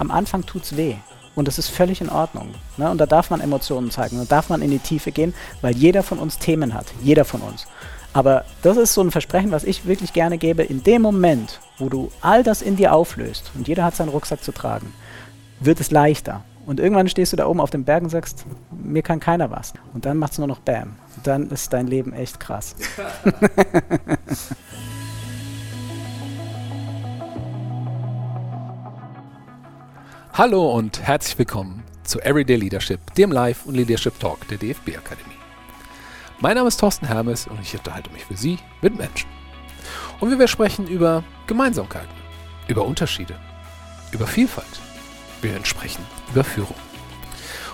am Anfang tut es weh. Und das ist völlig in Ordnung. Ne? Und da darf man Emotionen zeigen, da darf man in die Tiefe gehen, weil jeder von uns Themen hat. Jeder von uns. Aber das ist so ein Versprechen, was ich wirklich gerne gebe. In dem Moment, wo du all das in dir auflöst und jeder hat seinen Rucksack zu tragen, wird es leichter. Und irgendwann stehst du da oben auf dem Berg und sagst, mir kann keiner was. Und dann macht es nur noch Bam. Und dann ist dein Leben echt krass. Hallo und herzlich willkommen zu Everyday Leadership, dem Live- und Leadership Talk der DFB Akademie. Mein Name ist Thorsten Hermes und ich unterhalte mich für Sie mit Menschen. Und wir sprechen über Gemeinsamkeiten, über Unterschiede, über Vielfalt. Wir sprechen über Führung.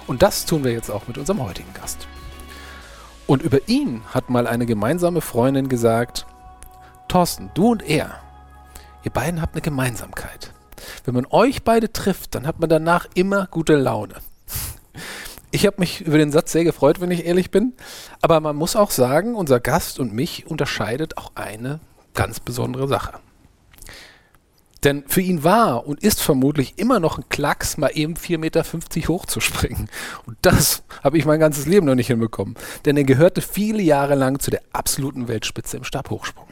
Und das tun wir jetzt auch mit unserem heutigen Gast. Und über ihn hat mal eine gemeinsame Freundin gesagt, Thorsten, du und er, ihr beiden habt eine Gemeinsamkeit. Wenn man euch beide trifft, dann hat man danach immer gute Laune. Ich habe mich über den Satz sehr gefreut, wenn ich ehrlich bin. Aber man muss auch sagen, unser Gast und mich unterscheidet auch eine ganz besondere Sache. Denn für ihn war und ist vermutlich immer noch ein Klacks, mal eben 4,50 Meter hochzuspringen. Und das habe ich mein ganzes Leben noch nicht hinbekommen. Denn er gehörte viele Jahre lang zu der absoluten Weltspitze im Stabhochsprung.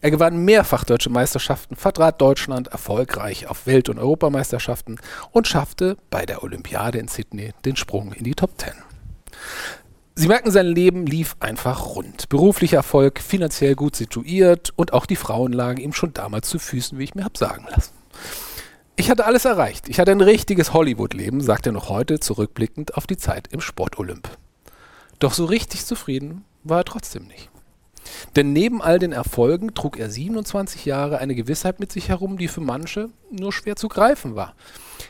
Er gewann mehrfach deutsche Meisterschaften, vertrat Deutschland erfolgreich auf Welt- und Europameisterschaften und schaffte bei der Olympiade in Sydney den Sprung in die Top Ten. Sie merken, sein Leben lief einfach rund. Beruflicher Erfolg, finanziell gut situiert und auch die Frauen lagen ihm schon damals zu Füßen, wie ich mir habe sagen lassen. Ich hatte alles erreicht. Ich hatte ein richtiges Hollywood-Leben, sagt er noch heute, zurückblickend auf die Zeit im Sportolymp. Doch so richtig zufrieden war er trotzdem nicht. Denn neben all den Erfolgen trug er 27 Jahre eine Gewissheit mit sich herum, die für manche nur schwer zu greifen war.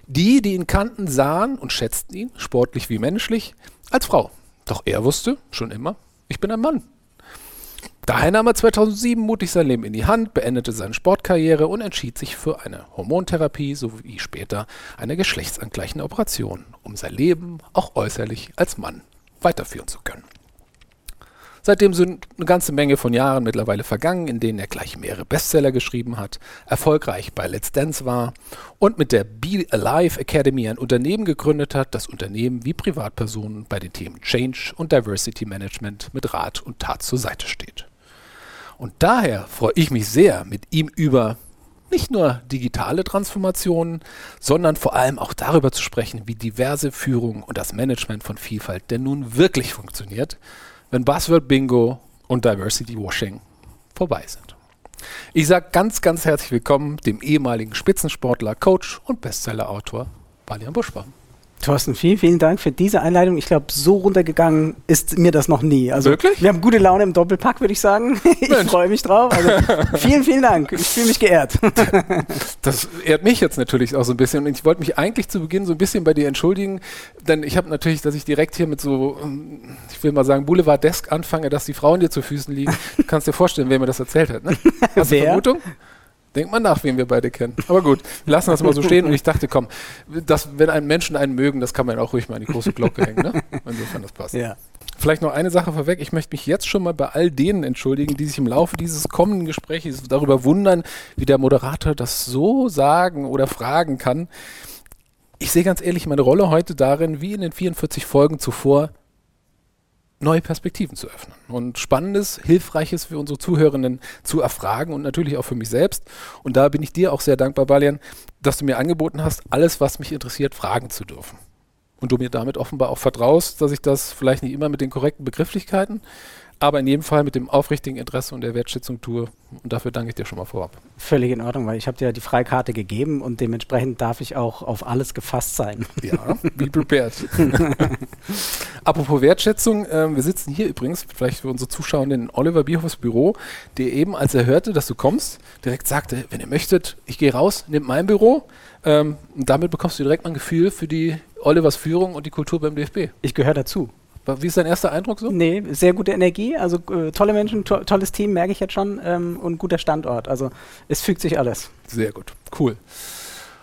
Die, die ihn kannten, sahen und schätzten ihn, sportlich wie menschlich, als Frau. Doch er wusste schon immer, ich bin ein Mann. Daher nahm er 2007 mutig sein Leben in die Hand, beendete seine Sportkarriere und entschied sich für eine Hormontherapie sowie später eine geschlechtsangleichende Operation, um sein Leben auch äußerlich als Mann weiterführen zu können. Seitdem sind eine ganze Menge von Jahren mittlerweile vergangen, in denen er gleich mehrere Bestseller geschrieben hat, erfolgreich bei Let's Dance war und mit der Be Alive Academy ein Unternehmen gegründet hat, das Unternehmen wie Privatpersonen bei den Themen Change und Diversity Management mit Rat und Tat zur Seite steht. Und daher freue ich mich sehr, mit ihm über nicht nur digitale Transformationen, sondern vor allem auch darüber zu sprechen, wie diverse Führung und das Management von Vielfalt denn nun wirklich funktioniert wenn Buzzword Bingo und Diversity Washing vorbei sind. Ich sage ganz, ganz herzlich willkommen dem ehemaligen Spitzensportler, Coach und Bestsellerautor Balian Buschbaum. Thorsten, vielen, vielen Dank für diese Einleitung. Ich glaube, so runtergegangen ist mir das noch nie. Also, Wirklich? Wir haben gute Laune im Doppelpack, würde ich sagen. Ich freue mich drauf. Also, vielen, vielen Dank. Ich fühle mich geehrt. Das ehrt mich jetzt natürlich auch so ein bisschen. Und ich wollte mich eigentlich zu Beginn so ein bisschen bei dir entschuldigen, denn ich habe natürlich, dass ich direkt hier mit so, ich will mal sagen, Boulevard-Desk anfange, dass die Frauen dir zu Füßen liegen. Du kannst dir vorstellen, wer mir das erzählt hat. Ne? Hast du Vermutung? Denkt mal nach, wen wir beide kennen. Aber gut, wir lassen das mal so stehen und ich dachte, komm, dass, wenn einen Menschen einen mögen, das kann man auch ruhig mal in die große Glocke hängen. Ne? Insofern, das passt. Ja. Vielleicht noch eine Sache vorweg. Ich möchte mich jetzt schon mal bei all denen entschuldigen, die sich im Laufe dieses kommenden Gesprächs darüber wundern, wie der Moderator das so sagen oder fragen kann. Ich sehe ganz ehrlich meine Rolle heute darin, wie in den 44 Folgen zuvor, neue Perspektiven zu öffnen und Spannendes, Hilfreiches für unsere Zuhörenden zu erfragen und natürlich auch für mich selbst. Und da bin ich dir auch sehr dankbar, Balian, dass du mir angeboten hast, alles, was mich interessiert, fragen zu dürfen. Und du mir damit offenbar auch vertraust, dass ich das vielleicht nicht immer mit den korrekten Begrifflichkeiten aber in jedem Fall mit dem aufrichtigen Interesse und der Wertschätzung tue. Und dafür danke ich dir schon mal vorab. Völlig in Ordnung, weil ich habe dir ja die Freikarte gegeben und dementsprechend darf ich auch auf alles gefasst sein. Ja, be prepared. Apropos Wertschätzung, äh, wir sitzen hier übrigens, vielleicht für unsere Zuschauer, in Oliver Bierhofs Büro, der eben, als er hörte, dass du kommst, direkt sagte, wenn ihr möchtet, ich gehe raus, nehmt mein Büro. Ähm, und damit bekommst du direkt mal ein Gefühl für die Olivers Führung und die Kultur beim DFB. Ich gehöre dazu. Wie ist dein erster Eindruck so? Nee, sehr gute Energie, also äh, tolle Menschen, to tolles Team, merke ich jetzt schon, ähm, und guter Standort. Also es fügt sich alles. Sehr gut, cool.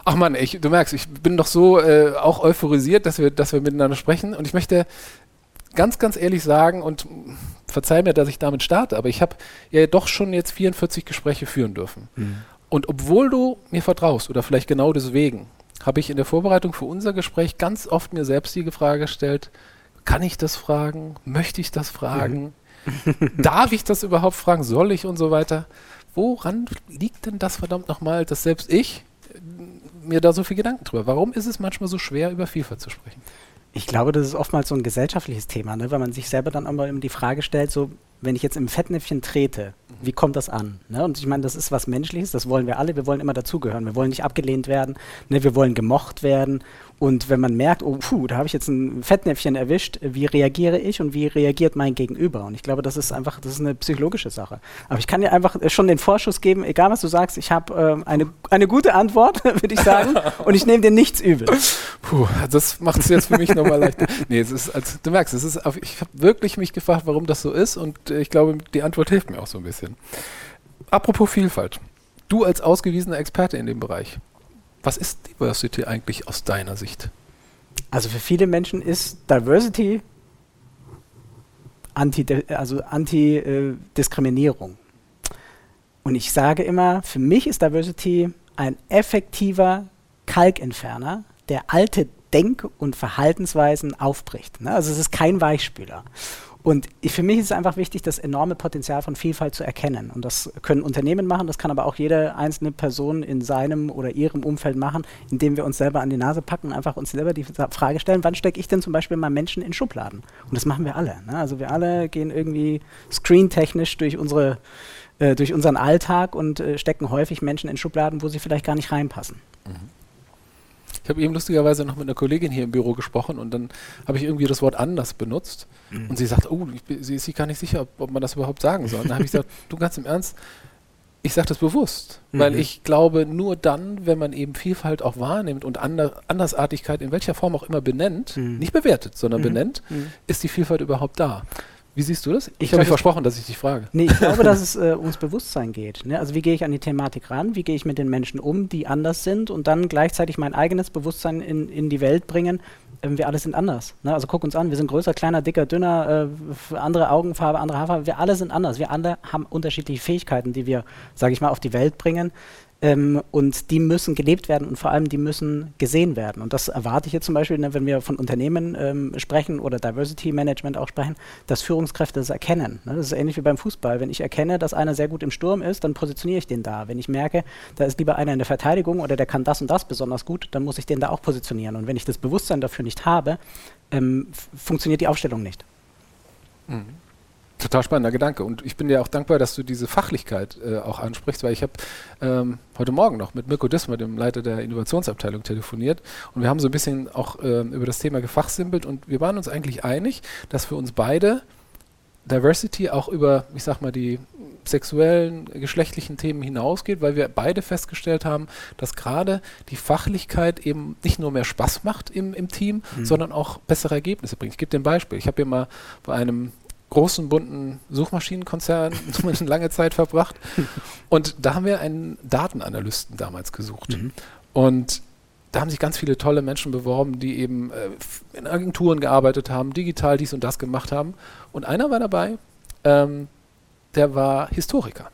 Ach man, ich, du merkst, ich bin doch so äh, auch euphorisiert, dass wir, dass wir miteinander sprechen. Und ich möchte ganz, ganz ehrlich sagen und verzeih mir, dass ich damit starte, aber ich habe ja doch schon jetzt 44 Gespräche führen dürfen. Mhm. Und obwohl du mir vertraust oder vielleicht genau deswegen, habe ich in der Vorbereitung für unser Gespräch ganz oft mir selbst die Frage gestellt, kann ich das fragen? Möchte ich das fragen? Mhm. Darf ich das überhaupt fragen? Soll ich und so weiter? Woran liegt denn das verdammt nochmal, dass selbst ich äh, mir da so viel Gedanken drüber? Warum ist es manchmal so schwer, über Vielfalt zu sprechen? Ich glaube, das ist oftmals so ein gesellschaftliches Thema, ne? weil man sich selber dann immer die Frage stellt, so, wenn ich jetzt im Fettnäpfchen trete, wie kommt das an? Ne? Und ich meine, das ist was Menschliches, das wollen wir alle, wir wollen immer dazugehören, wir wollen nicht abgelehnt werden, ne? wir wollen gemocht werden und wenn man merkt, oh, puh, da habe ich jetzt ein Fettnäpfchen erwischt, wie reagiere ich und wie reagiert mein Gegenüber? Und ich glaube, das ist einfach, das ist eine psychologische Sache. Aber ich kann dir einfach schon den Vorschuss geben, egal was du sagst, ich habe äh, eine, eine gute Antwort, würde ich sagen, und ich nehme dir nichts übel. Puh, das macht es jetzt für mich nochmal leichter. Nee, es ist, also, du merkst, es ist, ich habe wirklich mich gefragt, warum das so ist und äh, ich glaube, die Antwort hilft mir auch so ein bisschen. Apropos Vielfalt. Du als ausgewiesener Experte in dem Bereich, was ist Diversity eigentlich aus deiner Sicht? Also für viele Menschen ist Diversity anti, also Anti-Diskriminierung. Äh, Und ich sage immer, für mich ist Diversity ein effektiver Kalkentferner, der alte Denk- und Verhaltensweisen aufbricht. Ne? Also es ist kein Weichspüler. Und für mich ist es einfach wichtig, das enorme Potenzial von Vielfalt zu erkennen. Und das können Unternehmen machen, das kann aber auch jede einzelne Person in seinem oder ihrem Umfeld machen, indem wir uns selber an die Nase packen und einfach uns selber die Frage stellen, wann stecke ich denn zum Beispiel mal Menschen in Schubladen? Und das machen wir alle. Ne? Also wir alle gehen irgendwie screentechnisch durch unsere äh, durch unseren Alltag und äh, stecken häufig Menschen in Schubladen, wo sie vielleicht gar nicht reinpassen. Mhm. Ich habe eben lustigerweise noch mit einer Kollegin hier im Büro gesprochen und dann habe ich irgendwie das Wort anders benutzt mhm. und sie sagt, oh, ich, sie ist sich gar nicht sicher, ob, ob, man das überhaupt sagen soll. Und dann habe ich gesagt, du ganz im Ernst, ich sage das bewusst, mhm. weil ich glaube, nur dann, wenn man eben Vielfalt auch wahrnimmt und Ander Andersartigkeit in welcher Form auch immer benennt, mhm. nicht bewertet, sondern mhm. benennt, mhm. ist die Vielfalt überhaupt da. Wie siehst du das? Ich habe mich versprochen, dass ich dich frage. Nee, ich glaube, dass es äh, ums Bewusstsein geht. Ne? Also wie gehe ich an die Thematik ran? Wie gehe ich mit den Menschen um, die anders sind und dann gleichzeitig mein eigenes Bewusstsein in, in die Welt bringen? Ähm, wir alle sind anders. Ne? Also guck uns an, wir sind größer, kleiner, dicker, dünner, äh, andere Augenfarbe, andere Haarfarbe. Wir alle sind anders. Wir alle haben unterschiedliche Fähigkeiten, die wir, sage ich mal, auf die Welt bringen. Ähm, und die müssen gelebt werden und vor allem die müssen gesehen werden. Und das erwarte ich jetzt zum Beispiel, ne, wenn wir von Unternehmen ähm, sprechen oder Diversity Management auch sprechen, dass Führungskräfte das erkennen. Ne? Das ist ähnlich wie beim Fußball. Wenn ich erkenne, dass einer sehr gut im Sturm ist, dann positioniere ich den da. Wenn ich merke, da ist lieber einer in der Verteidigung oder der kann das und das besonders gut, dann muss ich den da auch positionieren. Und wenn ich das Bewusstsein dafür nicht habe, ähm, funktioniert die Aufstellung nicht. Mhm. Total spannender Gedanke. Und ich bin dir auch dankbar, dass du diese Fachlichkeit äh, auch ansprichst, weil ich habe ähm, heute Morgen noch mit Mirko Dismer, dem Leiter der Innovationsabteilung, telefoniert. Und wir haben so ein bisschen auch ähm, über das Thema gefachsimpelt und wir waren uns eigentlich einig, dass für uns beide Diversity auch über, ich sag mal, die sexuellen, geschlechtlichen Themen hinausgeht, weil wir beide festgestellt haben, dass gerade die Fachlichkeit eben nicht nur mehr Spaß macht im, im Team, mhm. sondern auch bessere Ergebnisse bringt. Ich gebe dir ein Beispiel. Ich habe hier mal bei einem großen, bunten Suchmaschinenkonzern eine lange Zeit verbracht. Und da haben wir einen Datenanalysten damals gesucht. Mhm. Und da haben sich ganz viele tolle Menschen beworben, die eben äh, in Agenturen gearbeitet haben, digital dies und das gemacht haben. Und einer war dabei, ähm, der war Historiker.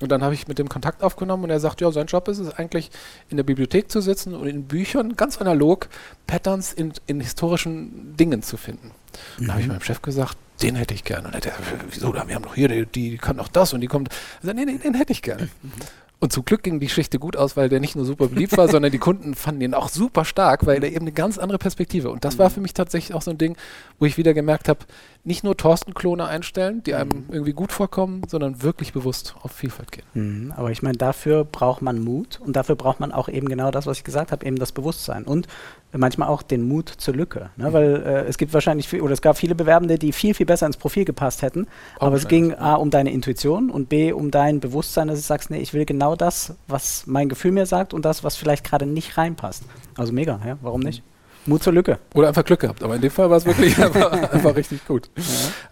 Und dann habe ich mit dem Kontakt aufgenommen und er sagt, ja, sein Job ist es eigentlich, in der Bibliothek zu sitzen und in Büchern ganz analog Patterns in, in historischen Dingen zu finden. Mhm. Dann habe ich meinem Chef gesagt, den hätte ich gerne. Und er hat wieso, wir haben doch hier, die, die kann noch das und die kommt. Also, nee, nee, den hätte ich gerne. Mhm. Und zum Glück ging die Geschichte gut aus, weil der nicht nur super beliebt war, sondern die Kunden fanden ihn auch super stark, weil er eben eine ganz andere Perspektive. Und das war für mich tatsächlich auch so ein Ding, wo ich wieder gemerkt habe, nicht nur Thorsten-Klone einstellen, die einem mhm. irgendwie gut vorkommen, sondern wirklich bewusst auf Vielfalt gehen. Mhm, aber ich meine, dafür braucht man Mut und dafür braucht man auch eben genau das, was ich gesagt habe, eben das Bewusstsein und manchmal auch den Mut zur Lücke. Ne? Mhm. Weil äh, es gibt wahrscheinlich viel, oder es gab viele Bewerbende, die viel, viel besser ins Profil gepasst hätten. Auch aber es ging A um deine Intuition und B um dein Bewusstsein, dass du sagst, nee, ich will genau das, was mein Gefühl mir sagt und das, was vielleicht gerade nicht reinpasst. Also mega, ja, warum nicht? Mut zur Lücke. Oder einfach Glück gehabt, aber in dem Fall war es wirklich einfach, einfach, richtig gut.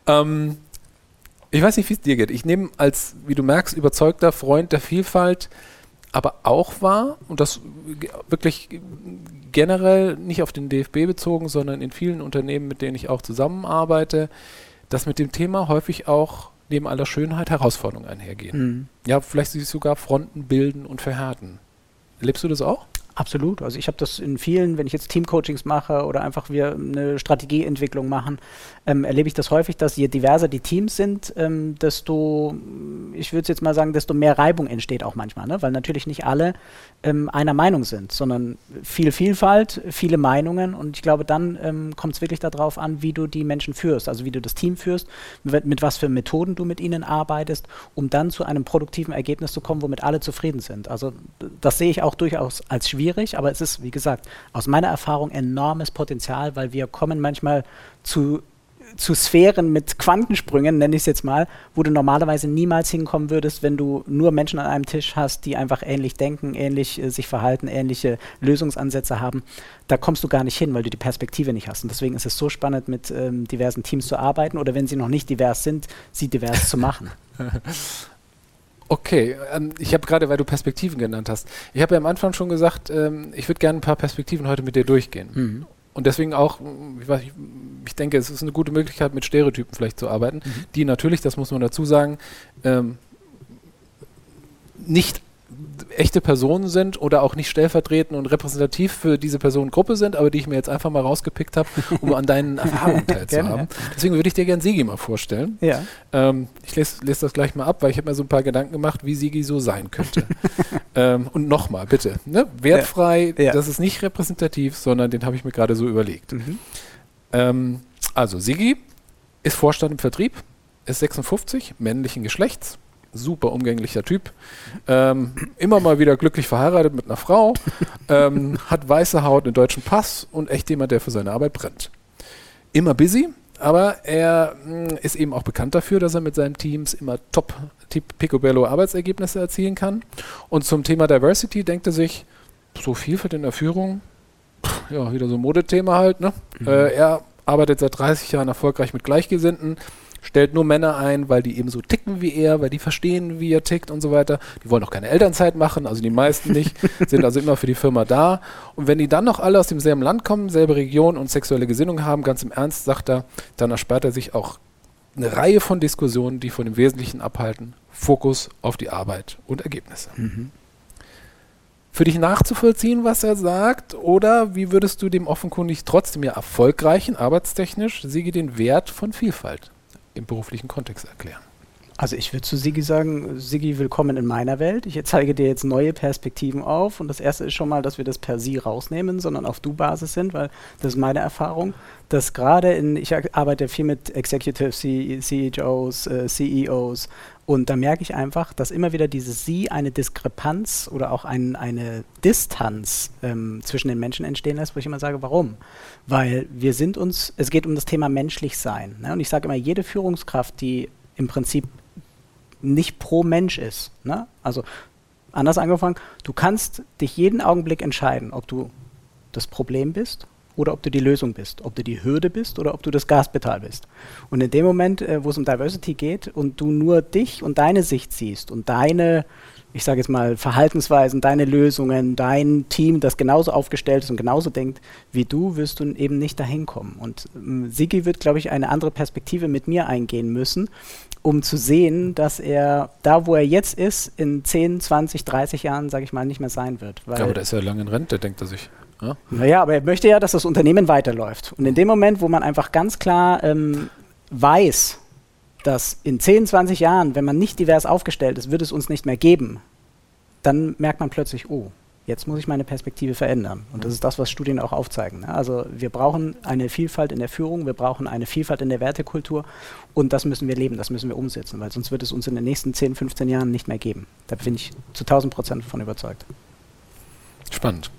Ja. Ähm, ich weiß nicht, wie es dir geht. Ich nehme als, wie du merkst, überzeugter Freund der Vielfalt aber auch wahr, und das wirklich generell nicht auf den DFB bezogen, sondern in vielen Unternehmen, mit denen ich auch zusammenarbeite, dass mit dem Thema häufig auch neben aller Schönheit Herausforderungen einhergehen. Mhm. Ja, vielleicht sich sogar Fronten bilden und verhärten. Erlebst du das auch? Absolut. Also ich habe das in vielen, wenn ich jetzt Teamcoachings mache oder einfach wir eine Strategieentwicklung machen, ähm, erlebe ich das häufig, dass je diverser die Teams sind, ähm, desto, ich würde jetzt mal sagen, desto mehr Reibung entsteht auch manchmal, ne? weil natürlich nicht alle ähm, einer Meinung sind, sondern viel Vielfalt, viele Meinungen und ich glaube, dann ähm, kommt es wirklich darauf an, wie du die Menschen führst, also wie du das Team führst, mit, mit was für Methoden du mit ihnen arbeitest, um dann zu einem produktiven Ergebnis zu kommen, womit alle zufrieden sind. Also das sehe ich auch durchaus als schwierig schwierig, aber es ist, wie gesagt, aus meiner Erfahrung enormes Potenzial, weil wir kommen manchmal zu zu Sphären mit Quantensprüngen, nenne ich es jetzt mal, wo du normalerweise niemals hinkommen würdest, wenn du nur Menschen an einem Tisch hast, die einfach ähnlich denken, ähnlich äh, sich verhalten, ähnliche Lösungsansätze haben. Da kommst du gar nicht hin, weil du die Perspektive nicht hast. Und deswegen ist es so spannend, mit ähm, diversen Teams zu arbeiten oder wenn sie noch nicht divers sind, sie divers zu machen. Okay, ähm, ich habe gerade, weil du Perspektiven genannt hast, ich habe ja am Anfang schon gesagt, ähm, ich würde gerne ein paar Perspektiven heute mit dir durchgehen. Mhm. Und deswegen auch, ich, weiß, ich, denke, es ist eine gute Möglichkeit, mit Stereotypen vielleicht zu arbeiten, mhm. die natürlich, das muss man dazu sagen, ähm, nicht echte Personen sind oder auch nicht stellvertretend und repräsentativ für diese Personengruppe sind, aber die ich mir jetzt einfach mal rausgepickt habe, um an deinen Erfahrungen teilzuhaben. Deswegen würde ich dir gerne Sigi mal vorstellen. Ja. Ähm, ich lese, lese, das gleich mal ab, weil ich habe mir so ein paar Gedanken gemacht, wie Sigi so sein könnte. ähm, und nochmal, bitte, ne? wertfrei, ja. Ja. das ist nicht repräsentativ, sondern den habe ich mir gerade so überlegt. Mhm. Ähm, also Sigi ist Vorstand im Vertrieb, ist 56, männlichen Geschlechts, super umgänglicher Typ. Ähm, immer mal wieder glücklich verheiratet mit einer Frau, ähm, hat weiße Haut, einen deutschen Pass und echt jemand, der für seine Arbeit brennt. Immer busy, aber er mh, hm, ist eben auch bekannt dafür, dass er mit seinen Teams immer top Picobello Arbeitsergebnisse erzielen kann. Und zum Thema Diversity denkt er sich, so Vielfalt in der Führung, ja, wieder so ein Modethema halt, ne? Mhm. Äh, er arbeitet seit 30 Jahren erfolgreich mit Gleichgesinnten, stellt nur Männer ein, weil die eben so ticken wie er, weil die verstehen, wie er tickt und so weiter. Die wollen auch keine Elternzeit machen, also die meisten nicht, sind also immer für die Firma da. Und wenn die dann noch alle aus demselben Land kommen, selbe Region und sexuelle Gesinnung haben, ganz im Ernst, sagt er, dann erspart er sich auch eine Reihe von Diskussionen, die von dem Wesentlichen abhalten. Fokus auf die Arbeit und Ergebnisse. Mhm. Für dich nachzuvollziehen, was er sagt, oder wie würdest du dem offenkundig trotzdem ja erfolgreichen, arbeitstechnisch, Siege den Wert von Vielfalt im beruflichen Kontext erklären. Also ich würde zu Sigi sagen, Sigi, willkommen in meiner Welt. Ich zeige dir jetzt neue Perspektiven auf. Und das erste ist schon mal, dass wir das per Sie rausnehmen, sondern auf Du-Basis sind, weil das ist meine Erfahrung, dass gerade in, ich arbeite viel mit Executive CEOs, äh, CEOs und da merke ich einfach, dass immer wieder dieses Sie eine Diskrepanz oder auch ein, eine Distanz ähm, zwischen den Menschen entstehen lässt, wo ich immer sage, warum? Weil wir sind uns, es geht um das Thema menschlich sein. Ne? Und ich sage immer, jede Führungskraft, die im Prinzip nicht pro Mensch ist. Ne? Also anders angefangen, du kannst dich jeden Augenblick entscheiden, ob du das Problem bist oder ob du die Lösung bist, ob du die Hürde bist oder ob du das Gaspedal bist. Und in dem Moment, äh, wo es um Diversity geht und du nur dich und deine Sicht siehst und deine, ich sage jetzt mal, Verhaltensweisen, deine Lösungen, dein Team, das genauso aufgestellt ist und genauso denkt wie du, wirst du eben nicht dahin kommen. Und ähm, Sigi wird, glaube ich, eine andere Perspektive mit mir eingehen müssen, um zu sehen, dass er da, wo er jetzt ist, in 10, 20, 30 Jahren, sage ich mal, nicht mehr sein wird. ja, aber der ist ja lange in Rente, denkt er sich. Ja? Naja, aber er möchte ja, dass das Unternehmen weiterläuft. Und in dem Moment, wo man einfach ganz klar ähm, weiß, dass in 10, 20 Jahren, wenn man nicht divers aufgestellt ist, wird es uns nicht mehr geben, dann merkt man plötzlich, oh, jetzt muss ich meine Perspektive verändern. Und das ist das, was Studien auch aufzeigen. Ne? Also wir brauchen eine Vielfalt in der Führung, wir brauchen eine Vielfalt in der Wertekultur und das müssen wir leben, das müssen wir umsetzen, weil sonst wird es uns in den nächsten 10, 15 Jahren nicht mehr geben. Da bin ich zu 1000 Prozent davon überzeugt. Spannend.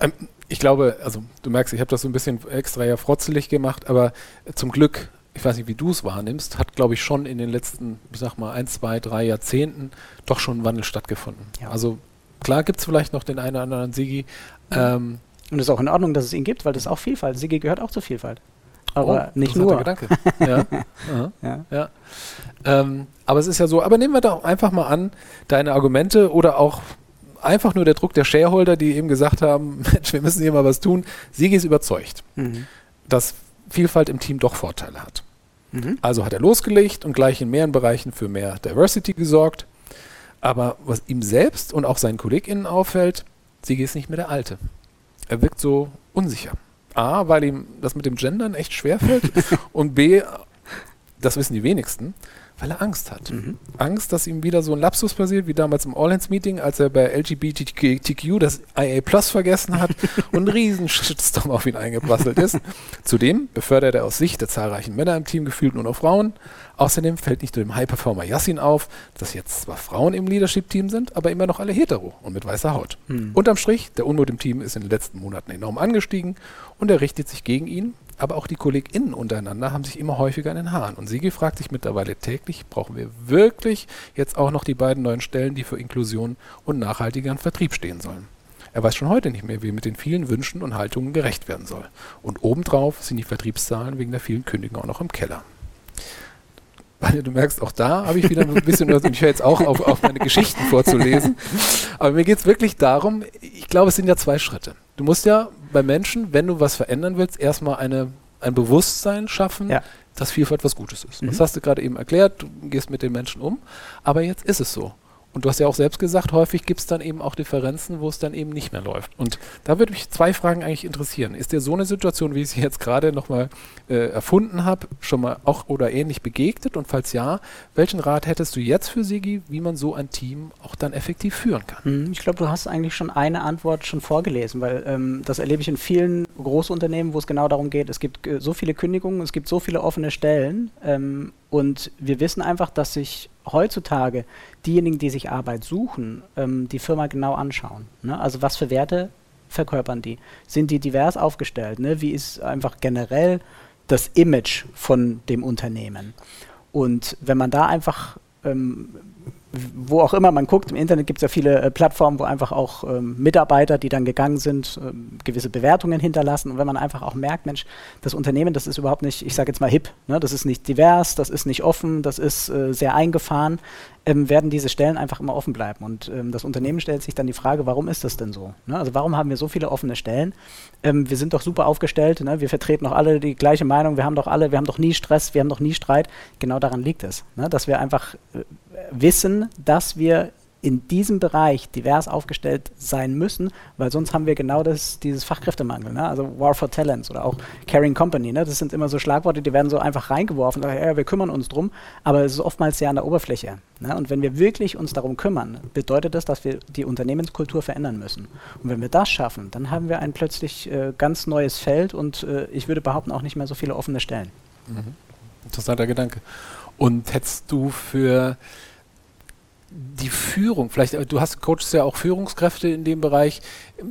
Ähm, ich glaube, also du merkst, ich habe das so ein bisschen extra ja frotzelig gemacht, aber zum Glück ich weiß nicht, wie du es wahrnimmst, hat, glaube ich, schon in den letzten, ich sag mal, ein, zwei, drei Jahrzehnten doch schon ein Wandel stattgefunden. Ja. Also Klar gibt es vielleicht noch den einen oder anderen Sigi. Ähm, und es ist auch in Ordnung, dass es ihn gibt, weil das ist auch Vielfalt. Sigi gehört auch zur Vielfalt. Aber oh, nicht nur. Gedanke. ja. ja. ja. Ähm, aber es ist ja so, aber nehmen wir doch einfach mal an, deine Argumente oder auch einfach nur der Druck der Shareholder, die eben gesagt haben, Mensch, wir müssen hier mal was tun. Sigi ist überzeugt, mhm. dass Vielfalt im Team doch Vorteile hat. Mhm. Also hat er losgelegt und gleich in mehreren Bereichen für mehr Diversity gesorgt. Aber was ihm selbst und auch seinen KollegInnen auffällt, Sigi ist nicht mehr der Alte. Er wirkt so unsicher. A, weil ihm das mit dem Gendern echt schwerfällt und B, das wissen die wenigsten, weil er Angst hat. Mhm. Angst, dass ihm wieder so ein Lapsus passiert, wie damals im All-Hands-Meeting, als er bei LGBTQ das IA Plus vergessen hat und ein riesen Shitstorm auf ihn eingeprasselt ist. Zudem befördert er aus Sicht der zahlreichen Männer im Team gefühlt nur noch Frauen. Außerdem fällt nicht nur dem High-Performer Yassin auf, dass jetzt zwar Frauen im Leadership-Team sind, aber immer noch alle hetero und mit weißer Haut. Mhm. Unterm Strich, der Unmut im Team ist in den letzten Monaten enorm angestiegen und er richtet sich gegen ihn, aber auch die KollegInnen untereinander haben sich immer häufiger in den Haaren. Und Sigi fragt sich mittlerweile täglich, brauchen wir wirklich jetzt auch noch die beiden neuen Stellen, die für Inklusion und nachhaltigeren Vertrieb stehen sollen? Er weiß schon heute nicht mehr, wie er mit den vielen Wünschen und Haltungen gerecht werden soll. Und obendrauf sind die Vertriebszahlen wegen der vielen Kündigungen auch noch im Keller. Du merkst, auch da habe ich wieder ein bisschen, und ich höre jetzt auch auf, auf meine Geschichten vorzulesen. Aber mir geht es wirklich darum, ich glaube, es sind ja zwei Schritte. Du musst ja bei Menschen, wenn du was verändern willst, erstmal eine, ein Bewusstsein schaffen, ja. dass Vielfalt was Gutes ist. Mhm. Das hast du gerade eben erklärt, du gehst mit den Menschen um, aber jetzt ist es so. Und du hast ja auch selbst gesagt, häufig gibt es dann eben auch Differenzen, wo es dann eben nicht mehr läuft. Und da würde mich zwei Fragen eigentlich interessieren. Ist dir so eine Situation, wie ich sie jetzt gerade nochmal äh, erfunden habe, schon mal auch oder ähnlich begegnet? Und falls ja, welchen Rat hättest du jetzt für Sigi, wie man so ein Team auch dann effektiv führen kann? Hm, ich glaube, du hast eigentlich schon eine Antwort schon vorgelesen, weil ähm, das erlebe ich in vielen Großunternehmen, wo es genau darum geht, es gibt äh, so viele Kündigungen, es gibt so viele offene Stellen ähm, und wir wissen einfach, dass sich heutzutage diejenigen, die sich Arbeit suchen, ähm, die Firma genau anschauen. Ne? Also was für Werte verkörpern die? Sind die divers aufgestellt? Ne? Wie ist einfach generell das Image von dem Unternehmen? Und wenn man da einfach ähm, wo auch immer man guckt, im Internet gibt es ja viele äh, Plattformen, wo einfach auch ähm, Mitarbeiter, die dann gegangen sind, ähm, gewisse Bewertungen hinterlassen. Und wenn man einfach auch merkt, Mensch, das Unternehmen, das ist überhaupt nicht, ich sage jetzt mal hip, ne? das ist nicht divers, das ist nicht offen, das ist äh, sehr eingefahren, ähm, werden diese Stellen einfach immer offen bleiben. Und ähm, das Unternehmen stellt sich dann die Frage, warum ist das denn so? Ne? Also warum haben wir so viele offene Stellen? Ähm, wir sind doch super aufgestellt, ne? wir vertreten doch alle die gleiche Meinung, wir haben doch alle, wir haben doch nie Stress, wir haben doch nie Streit. Genau daran liegt es, ne? dass wir einfach äh, wissen, dass wir in diesem Bereich divers aufgestellt sein müssen, weil sonst haben wir genau das, dieses Fachkräftemangel. Ne? Also War for Talents oder auch Caring Company. Ne? Das sind immer so Schlagworte, die werden so einfach reingeworfen. Ja, wir kümmern uns drum, aber es ist oftmals sehr an der Oberfläche. Ne? Und wenn wir wirklich uns darum kümmern, bedeutet das, dass wir die Unternehmenskultur verändern müssen. Und wenn wir das schaffen, dann haben wir ein plötzlich äh, ganz neues Feld und äh, ich würde behaupten auch nicht mehr so viele offene Stellen. Mhm. Interessanter Gedanke. Und hättest du für die Führung, vielleicht, du hast coachst ja auch Führungskräfte in dem Bereich.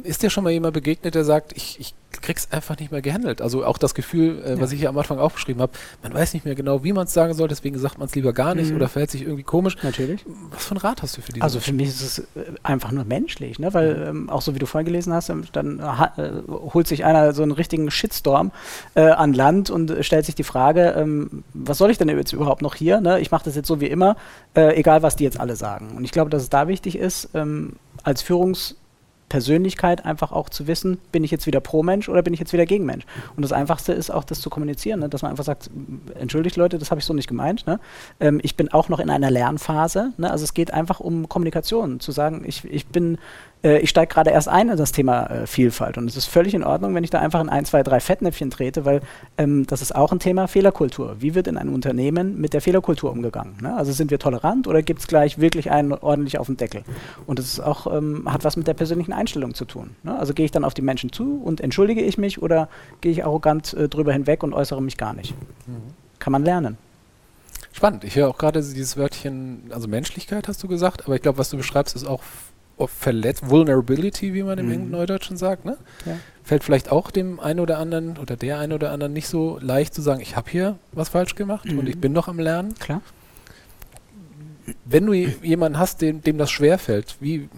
Ist dir schon mal jemand begegnet, der sagt, ich, ich krieg's einfach nicht mehr gehandelt? Also auch das Gefühl, äh, ja. was ich ja am Anfang auch beschrieben habe, man weiß nicht mehr genau, wie man es sagen soll, deswegen sagt man es lieber gar nicht mhm. oder verhält sich irgendwie komisch. Natürlich. Was für ein Rat hast du für diese Also für mich ist es äh, einfach nur menschlich, ne? weil mhm. ähm, auch so wie du vorhin gelesen hast, ähm, dann äh, holt sich einer so einen richtigen Shitstorm äh, an Land und stellt sich die Frage, ähm, was soll ich denn jetzt überhaupt noch hier? Ne? Ich mache das jetzt so wie immer, äh, egal was die jetzt alle sagen. Und ich glaube, dass es da wichtig ist, ähm, als Führungs- Persönlichkeit einfach auch zu wissen, bin ich jetzt wieder pro Mensch oder bin ich jetzt wieder gegen Mensch. Und das Einfachste ist auch, das zu kommunizieren, ne? dass man einfach sagt, entschuldigt Leute, das habe ich so nicht gemeint. Ne? Ähm, ich bin auch noch in einer Lernphase. Ne? Also es geht einfach um Kommunikation, zu sagen, ich, ich bin äh, ich steige gerade erst ein in das Thema äh, Vielfalt und es ist völlig in Ordnung, wenn ich da einfach in ein, zwei, drei Fettnäpfchen trete, weil ähm, das ist auch ein Thema Fehlerkultur. Wie wird in einem Unternehmen mit der Fehlerkultur umgegangen? Ne? Also sind wir tolerant oder gibt es gleich wirklich einen ordentlich auf den Deckel? Und das ist auch, ähm, hat was mit der persönlichen Einstellung zu tun. Ne? Also gehe ich dann auf die Menschen zu und entschuldige ich mich oder gehe ich arrogant äh, drüber hinweg und äußere mich gar nicht? Mhm. Kann man lernen. Spannend. Ich höre auch gerade dieses Wörtchen, also Menschlichkeit hast du gesagt, aber ich glaube, was du beschreibst, ist auch verletzt, Vulnerability, wie man im mhm. Neudeutschen sagt, ne? Ja. Fällt vielleicht auch dem einen oder anderen oder der einen oder anderen nicht so leicht zu sagen, ich habe hier was falsch gemacht mhm. und ich bin noch am Lernen. Klar. Wenn du jemanden hast, dem, dem das schwerfällt, wie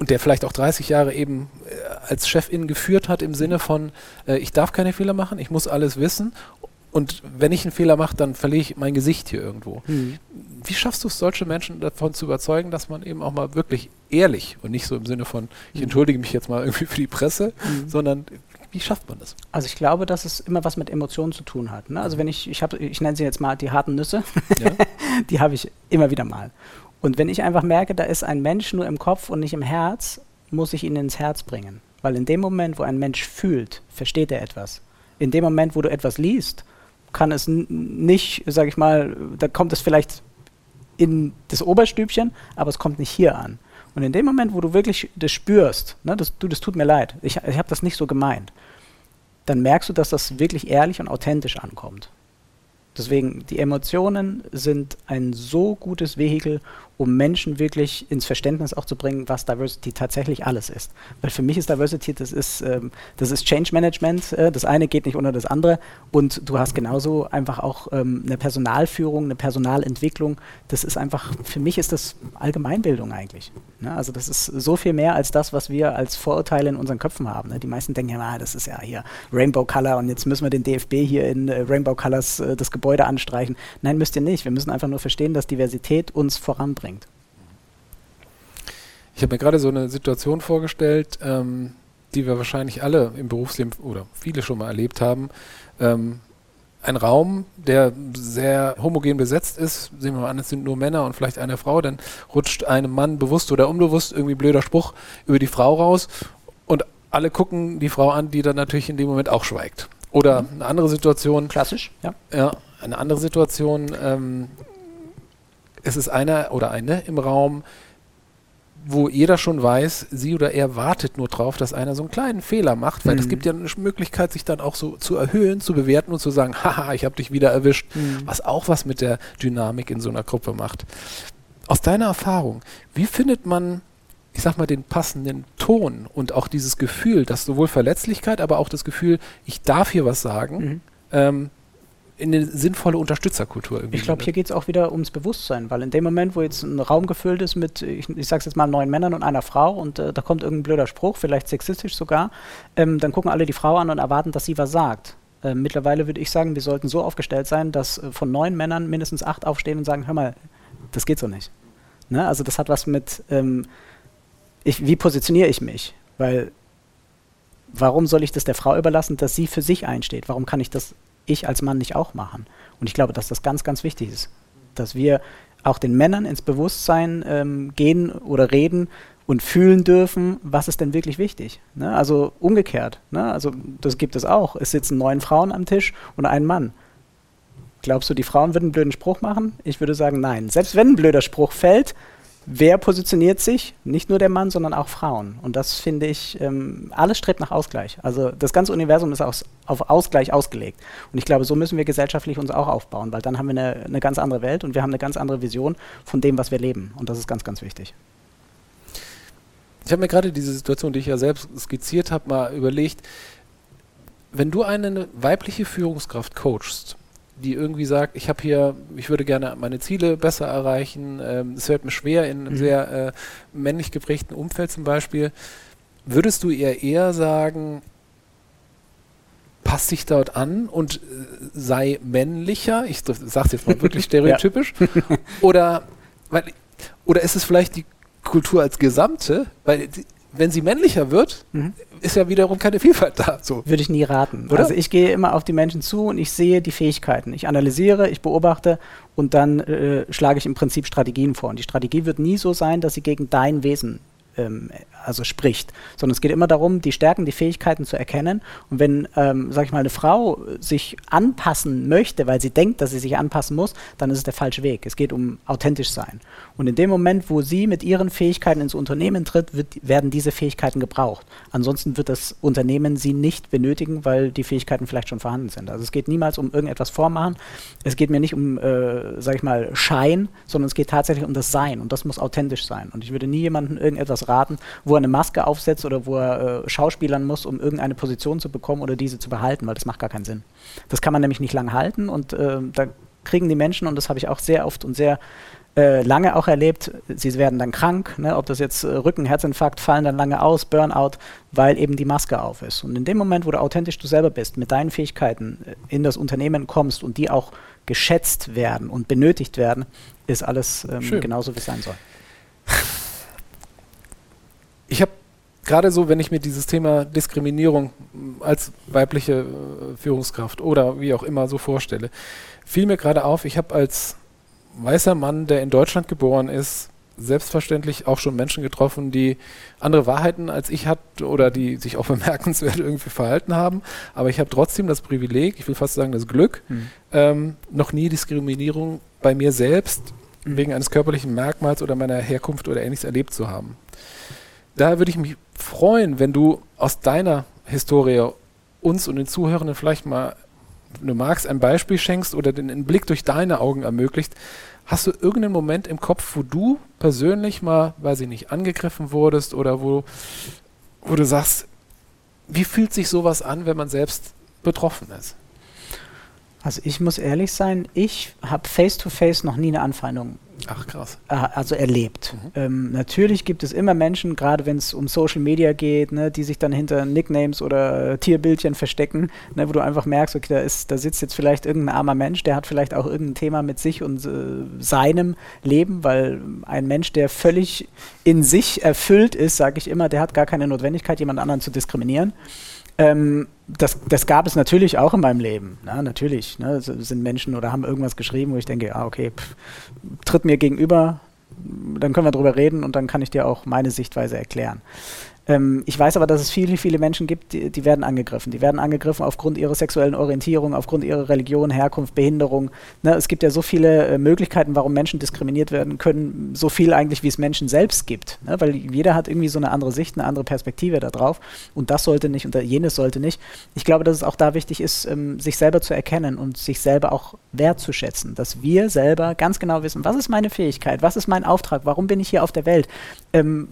und der vielleicht auch 30 Jahre eben äh, als Chefin geführt hat im Sinne von, äh, ich darf keine Fehler machen, ich muss alles wissen und wenn ich einen Fehler mache, dann verliere ich mein Gesicht hier irgendwo. Mhm. Wie schaffst du es, solche Menschen davon zu überzeugen, dass man eben auch mal wirklich ehrlich und nicht so im Sinne von, ich mhm. entschuldige mich jetzt mal irgendwie für die Presse, mhm. sondern wie schafft man das? Also ich glaube, dass es immer was mit Emotionen zu tun hat. Ne? Also wenn ich, ich habe, ich nenne sie jetzt mal die harten Nüsse, ja. die habe ich immer wieder mal. Und wenn ich einfach merke, da ist ein Mensch nur im Kopf und nicht im Herz, muss ich ihn ins Herz bringen. Weil in dem Moment, wo ein Mensch fühlt, versteht er etwas. In dem Moment, wo du etwas liest, kann es nicht, sag ich mal, da kommt es vielleicht in das Oberstübchen, aber es kommt nicht hier an. Und in dem Moment, wo du wirklich das spürst, ne, das, du, das tut mir leid, ich, ich habe das nicht so gemeint, dann merkst du, dass das wirklich ehrlich und authentisch ankommt. Deswegen, die Emotionen sind ein so gutes Vehikel, um Menschen wirklich ins Verständnis auch zu bringen, was Diversity tatsächlich alles ist. Weil für mich ist Diversity, das ist, ähm, das ist Change Management, äh, das eine geht nicht unter das andere und du hast genauso einfach auch ähm, eine Personalführung, eine Personalentwicklung. Das ist einfach, für mich ist das Allgemeinbildung eigentlich. Ne? Also das ist so viel mehr als das, was wir als Vorurteile in unseren Köpfen haben. Ne? Die meisten denken ja, ah, das ist ja hier Rainbow Color und jetzt müssen wir den DFB hier in äh, Rainbow Colors äh, das Gebäude anstreichen. Nein, müsst ihr nicht. Wir müssen einfach nur verstehen, dass Diversität uns voranbringt bringt. Ich habe mir gerade so eine Situation vorgestellt, ähm, die wir wahrscheinlich alle im Berufsleben oder viele schon mal erlebt haben. Ähm, ein Raum, der sehr homogen besetzt ist, sehen wir mal an, es sind nur Männer und vielleicht eine Frau, dann rutscht einem Mann bewusst oder unbewusst irgendwie blöder Spruch über die Frau raus und alle gucken die Frau an, die dann natürlich in dem Moment auch schweigt. Oder mhm. eine andere Situation. Klassisch, ja. Ja, eine andere Situation, ähm, es ist einer oder eine im Raum, wo jeder schon weiß, sie oder er wartet nur drauf, dass einer so einen kleinen Fehler macht, weil es mhm. gibt ja eine Möglichkeit, sich dann auch so zu erhöhen, zu bewerten und zu sagen, haha, ich habe dich wieder erwischt, mhm. was auch was mit der Dynamik in so einer Gruppe macht. Aus deiner Erfahrung, wie findet man, ich sag mal, den passenden Ton und auch dieses Gefühl, dass sowohl Verletzlichkeit, aber auch das Gefühl, ich darf hier was sagen, mhm. ähm, in eine sinnvolle Unterstützerkultur irgendwie. Ich glaube, hier geht es auch wieder ums Bewusstsein, weil in dem Moment, wo jetzt ein Raum gefüllt ist mit, ich, ich sage jetzt mal, neun Männern und einer Frau und äh, da kommt irgendein blöder Spruch, vielleicht sexistisch sogar, ähm, dann gucken alle die Frau an und erwarten, dass sie was sagt. Äh, mittlerweile würde ich sagen, wir sollten so aufgestellt sein, dass äh, von neun Männern mindestens acht aufstehen und sagen, hör mal, das geht so nicht. Ne? Also das hat was mit, ähm, ich, wie positioniere ich mich? Weil warum soll ich das der Frau überlassen, dass sie für sich einsteht? Warum kann ich das ich als Mann nicht auch machen? Und ich glaube, dass das ganz, ganz wichtig ist, dass wir auch den Männern ins Bewusstsein ähm, gehen oder reden und fühlen dürfen, was ist denn wirklich wichtig. Ne? Also umgekehrt. Ne? Also das gibt es auch. Es sitzen neun Frauen am Tisch und ein Mann. Glaubst du, die Frauen würden einen blöden Spruch machen? Ich würde sagen, nein. Selbst wenn ein blöder Spruch fällt, wer positioniert sich? Nicht nur der Mann, sondern auch Frauen. Und das finde ich, ähm, alles strebt nach Ausgleich. Also das ganze Universum ist aus, auf Ausgleich ausgelegt. Und ich glaube, so müssen wir gesellschaftlich uns auch aufbauen, weil dann haben wir eine, eine ganz andere Welt und wir haben eine ganz andere Vision von dem, was wir leben. Und das ist ganz, ganz wichtig. Ich habe mir gerade diese Situation, die ich ja selbst skizziert habe, mal überlegt. Wenn du eine weibliche Führungskraft coachst, die irgendwie sagt, ich habe hier, ich würde gerne meine Ziele besser erreichen, ähm, es fällt mir schwer in einem mhm. sehr äh, männlich geprägten Umfeld zum Beispiel, würdest du ihr eher sagen, pass dich dort an und äh, sei männlicher, ich sage es jetzt mal wirklich stereotypisch, oder, weil, oder ist es vielleicht die Kultur als Gesamte, weil die, wenn sie männlicher wird, mhm. ist ja wiederum keine Vielfalt da. So. Würde ich nie raten. Oder? Also ich gehe immer auf die Menschen zu und ich sehe die Fähigkeiten. Ich analysiere, ich beobachte und dann äh, schlage ich im Prinzip Strategien vor. Und die Strategie wird nie so sein, dass sie gegen dein Wesen ähm, also spricht, sondern es geht immer darum, die Stärken, die Fähigkeiten zu erkennen. Und wenn, ähm, sag ich mal, eine Frau sich anpassen möchte, weil sie denkt, dass sie sich anpassen muss, dann ist es der falsche Weg. Es geht um authentisch sein. Und in dem Moment, wo sie mit ihren Fähigkeiten ins Unternehmen tritt, wird, werden diese Fähigkeiten gebraucht. Ansonsten wird das Unternehmen sie nicht benötigen, weil die Fähigkeiten vielleicht schon vorhanden sind. Also es geht niemals um irgendetwas vormachen. Es geht mir nicht um, äh, sag ich mal, Schein, sondern es geht tatsächlich um das Sein. Und das muss authentisch sein. Und ich würde nie jemandem irgendetwas raten, wo er eine Maske aufsetzt oder wo er äh, schauspielern muss, um irgendeine Position zu bekommen oder diese zu behalten, weil das macht gar keinen Sinn. Das kann man nämlich nicht lange halten und äh, da kriegen die Menschen, und das habe ich auch sehr oft und sehr äh, lange auch erlebt, sie werden dann krank, ne, ob das jetzt äh, Rücken, Herzinfarkt, fallen dann lange aus, Burnout, weil eben die Maske auf ist. Und in dem Moment, wo du authentisch du selber bist, mit deinen Fähigkeiten äh, in das Unternehmen kommst und die auch geschätzt werden und benötigt werden, ist alles ähm, genauso, wie es sein soll. Ich habe gerade so, wenn ich mir dieses Thema Diskriminierung als weibliche äh, Führungskraft oder wie auch immer so vorstelle, fiel mir gerade auf, ich habe als weißer Mann, der in Deutschland geboren ist, selbstverständlich auch schon Menschen getroffen, die andere Wahrheiten als ich hatte oder die sich auch bemerkenswert irgendwie verhalten haben. Aber ich habe trotzdem das Privileg, ich will fast sagen das Glück, mhm. ähm, noch nie Diskriminierung bei mir selbst mhm. wegen eines körperlichen Merkmals oder meiner Herkunft oder ähnliches erlebt zu haben. Daher würde ich mich freuen, wenn du aus deiner Historie uns und den Zuhörenden vielleicht mal, wenn du magst, ein Beispiel schenkst oder den, den Blick durch deine Augen ermöglicht. Hast du irgendeinen Moment im Kopf, wo du persönlich mal, weiß ich nicht, angegriffen wurdest oder wo, wo du sagst, wie fühlt sich sowas an, wenn man selbst betroffen ist? Also ich muss ehrlich sein, ich habe face-to-face noch nie eine Anfeindung Ach krass. Äh, also erlebt. Mhm. Ähm, natürlich gibt es immer Menschen, gerade wenn es um Social Media geht, ne, die sich dann hinter Nicknames oder äh, Tierbildchen verstecken, ne, wo du einfach merkst, okay, da, ist, da sitzt jetzt vielleicht irgendein armer Mensch, der hat vielleicht auch irgendein Thema mit sich und äh, seinem Leben, weil ein Mensch, der völlig in sich erfüllt ist, sage ich immer, der hat gar keine Notwendigkeit, jemand anderen zu diskriminieren. Ähm, das, das, gab es natürlich auch in meinem Leben. Na, natürlich ne, sind Menschen oder haben irgendwas geschrieben, wo ich denke, ah, okay, pff, tritt mir gegenüber, dann können wir drüber reden und dann kann ich dir auch meine Sichtweise erklären. Ähm, ich weiß aber, dass es viele, viele Menschen gibt, die, die, werden angegriffen. Die werden angegriffen aufgrund ihrer sexuellen Orientierung, aufgrund ihrer Religion, Herkunft, Behinderung. Ne, es gibt ja so viele äh, Möglichkeiten, warum Menschen diskriminiert werden können, so viel eigentlich, wie es Menschen selbst gibt. Ne, weil jeder hat irgendwie so eine andere Sicht, eine andere Perspektive darauf. Und das sollte nicht und jenes sollte nicht. Ich glaube, dass es auch da wichtig ist, ähm, sich selber zu erkennen und sich selber auch wertzuschätzen. Dass wir selber ganz genau wissen, was ist meine Fähigkeit, was ist mein Auftrag, warum bin ich hier auf der Welt. Ähm,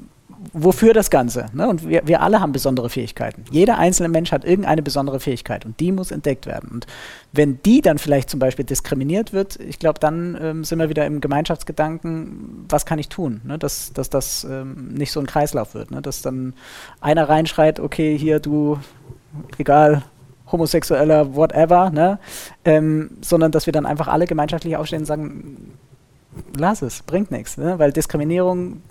wofür das Ganze? Ne? Und wir, wir alle haben besondere Fähigkeiten. Jeder einzelne Mensch hat irgendeine besondere Fähigkeit und die muss entdeckt werden. Und wenn die dann vielleicht zum Beispiel diskriminiert wird, ich glaube, dann ähm, sind wir wieder im Gemeinschaftsgedanken, was kann ich tun, ne? dass, dass das ähm, nicht so ein Kreislauf wird. Ne? Dass dann einer reinschreit, okay, hier du, egal, Homosexueller, whatever, ne? Ähm, sondern dass wir dann einfach alle gemeinschaftlich aufstehen und sagen, lass es, bringt nichts, ne? weil Diskriminierung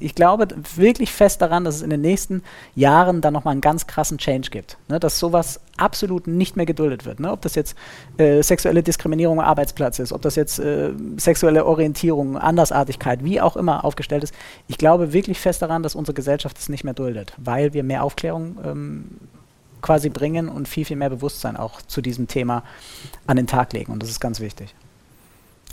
ich glaube wirklich fest daran, dass es in den nächsten Jahren dann nochmal einen ganz krassen Change gibt. Ne? Dass sowas absolut nicht mehr geduldet wird. Ne? Ob das jetzt äh, sexuelle Diskriminierung am Arbeitsplatz ist, ob das jetzt äh, sexuelle Orientierung, Andersartigkeit, wie auch immer aufgestellt ist. Ich glaube wirklich fest daran, dass unsere Gesellschaft es nicht mehr duldet, weil wir mehr Aufklärung ähm, quasi bringen und viel, viel mehr Bewusstsein auch zu diesem Thema an den Tag legen. Und das ist ganz wichtig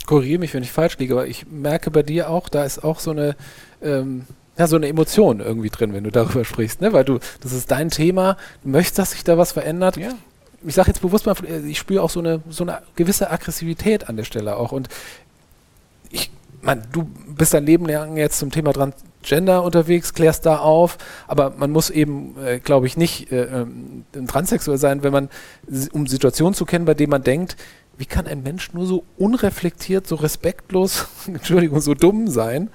korrigiere mich, wenn ich falsch liege, aber ich merke bei dir auch, da ist auch so eine, ähm, ja, so eine Emotion irgendwie drin, wenn du darüber sprichst, ne? Weil du, das ist dein Thema, du möchtest, dass sich da was verändert. Ja. Ich sage jetzt bewusst mal, ich spüre auch so eine, so eine gewisse Aggressivität an der Stelle auch. Und ich, man, du bist dein Leben lang jetzt zum Thema Transgender unterwegs, klärst da auf, aber man muss eben, äh, glaube ich, nicht äh, ähm, transsexuell sein, wenn man, um Situationen zu kennen, bei denen man denkt, wie kann ein Mensch nur so unreflektiert, so respektlos, Entschuldigung, so dumm sein?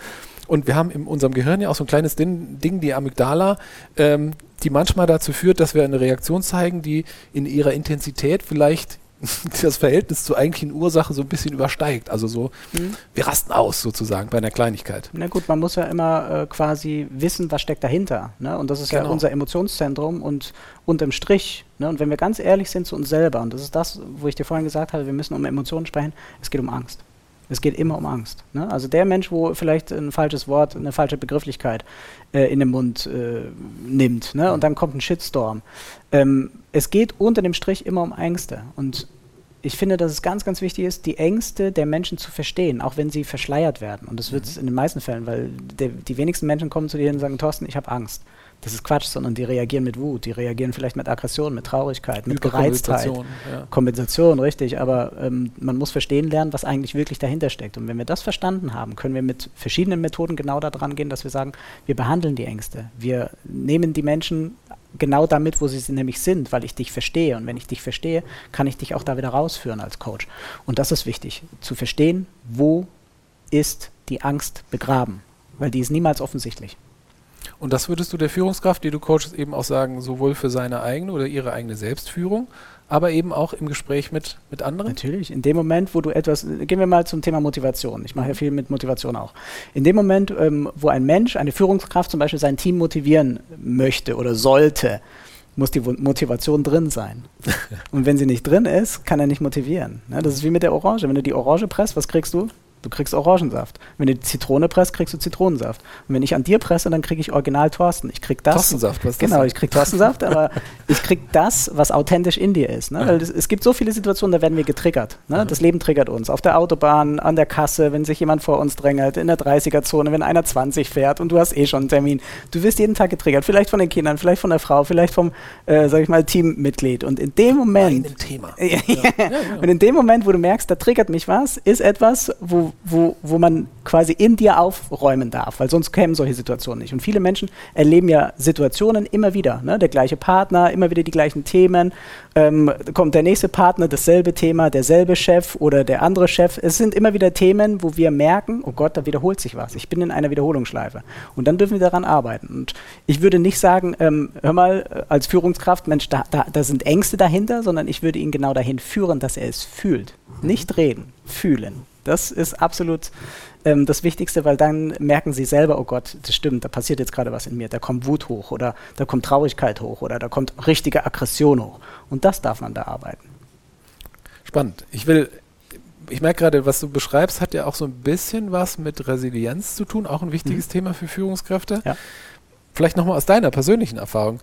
Und wir haben in unserem Gehirn ja auch so ein kleines Ding, die Amygdala, ähm, die manchmal dazu führt, dass wir eine Reaktion zeigen, die in ihrer Intensität vielleicht das Verhältnis zur eigentlichen Ursache so ein bisschen übersteigt. Also so, mhm. wir rasten aus sozusagen bei einer Kleinigkeit. Na gut, man muss ja immer äh, quasi wissen, was steckt dahinter. Ne? Und das ist genau. ja unser Emotionszentrum und unterm Strich. Ne? Und wenn wir ganz ehrlich sind zu uns selber, und das ist das, wo ich dir vorhin gesagt habe, wir müssen um Emotionen sprechen, es geht um Angst. Es geht immer um Angst. Ne? Also der Mensch, wo vielleicht ein falsches Wort, eine falsche Begrifflichkeit äh, in den Mund äh, nimmt, ne? und dann kommt ein Shitstorm. Ähm, es geht unter dem Strich immer um Ängste. Und ich finde, dass es ganz, ganz wichtig ist, die Ängste der Menschen zu verstehen, auch wenn sie verschleiert werden. Und das wird es mhm. in den meisten Fällen, weil der, die wenigsten Menschen kommen zu dir und sagen, Thorsten, ich habe Angst das ist Quatsch, sondern die reagieren mit Wut, die reagieren vielleicht mit Aggression, mit Traurigkeit, mit Gereiztheit. Ja. Kompensation, richtig, aber ähm, man muss verstehen lernen, was eigentlich wirklich dahinter steckt. Und wenn wir das verstanden haben, können wir mit verschiedenen Methoden genau daran gehen, dass wir sagen, wir behandeln die Ängste. Wir nehmen die Menschen genau damit, wo sie nämlich sind, weil ich dich verstehe. Und wenn ich dich verstehe, kann ich dich auch da wieder rausführen als Coach. Und das ist wichtig, zu verstehen, wo ist die Angst begraben, weil die ist niemals offensichtlich. Und das würdest du der Führungskraft, die du coachst, eben auch sagen, sowohl für seine eigene oder ihre eigene Selbstführung, aber eben auch im Gespräch mit, mit anderen? Natürlich. In dem Moment, wo du etwas, gehen wir mal zum Thema Motivation. Ich mache ja viel mit Motivation auch. In dem Moment, ähm, wo ein Mensch, eine Führungskraft zum Beispiel sein Team motivieren möchte oder sollte, muss die Motivation drin sein. Und wenn sie nicht drin ist, kann er nicht motivieren. Ne? Das ist wie mit der Orange. Wenn du die Orange presst, was kriegst du? Du kriegst Orangensaft. Wenn du die Zitrone presst, kriegst du Zitronensaft. Und wenn ich an dir presse, dann kriege ich Original Thorsten. Ich krieg das. Thorstensaft, was ist Genau, das? ich krieg Thorstensaft, aber ich krieg das, was authentisch in dir ist. Ne? Weil das, es gibt so viele Situationen, da werden wir getriggert. Ne? Das Leben triggert uns. Auf der Autobahn, an der Kasse, wenn sich jemand vor uns drängelt, in der 30er-Zone, wenn einer 20 fährt und du hast eh schon einen Termin. Du wirst jeden Tag getriggert. Vielleicht von den Kindern, vielleicht von der Frau, vielleicht vom, äh, sag ich mal, Teammitglied. Und in dem Moment. Thema. Ja, Und in dem Moment, wo du merkst, da triggert mich was, ist etwas, wo, wo, wo man quasi in dir aufräumen darf, weil sonst kämen solche Situationen nicht. Und viele Menschen erleben ja Situationen immer wieder. Ne? Der gleiche Partner, immer wieder die gleichen Themen. Ähm, kommt der nächste Partner, dasselbe Thema, derselbe Chef oder der andere Chef. Es sind immer wieder Themen, wo wir merken, oh Gott, da wiederholt sich was. Ich bin in einer Wiederholungsschleife. Und dann dürfen wir daran arbeiten. Und ich würde nicht sagen, ähm, hör mal, als Führungskraft, Mensch, da, da, da sind Ängste dahinter, sondern ich würde ihn genau dahin führen, dass er es fühlt. Nicht reden, fühlen. Das ist absolut ähm, das Wichtigste, weil dann merken sie selber, oh Gott, das stimmt, da passiert jetzt gerade was in mir, da kommt Wut hoch oder da kommt Traurigkeit hoch oder da kommt richtige Aggression hoch. Und das darf man da arbeiten. Spannend. Ich will, ich merke gerade, was du beschreibst, hat ja auch so ein bisschen was mit Resilienz zu tun, auch ein wichtiges Thema für Führungskräfte. Ja. Vielleicht nochmal aus deiner persönlichen Erfahrung.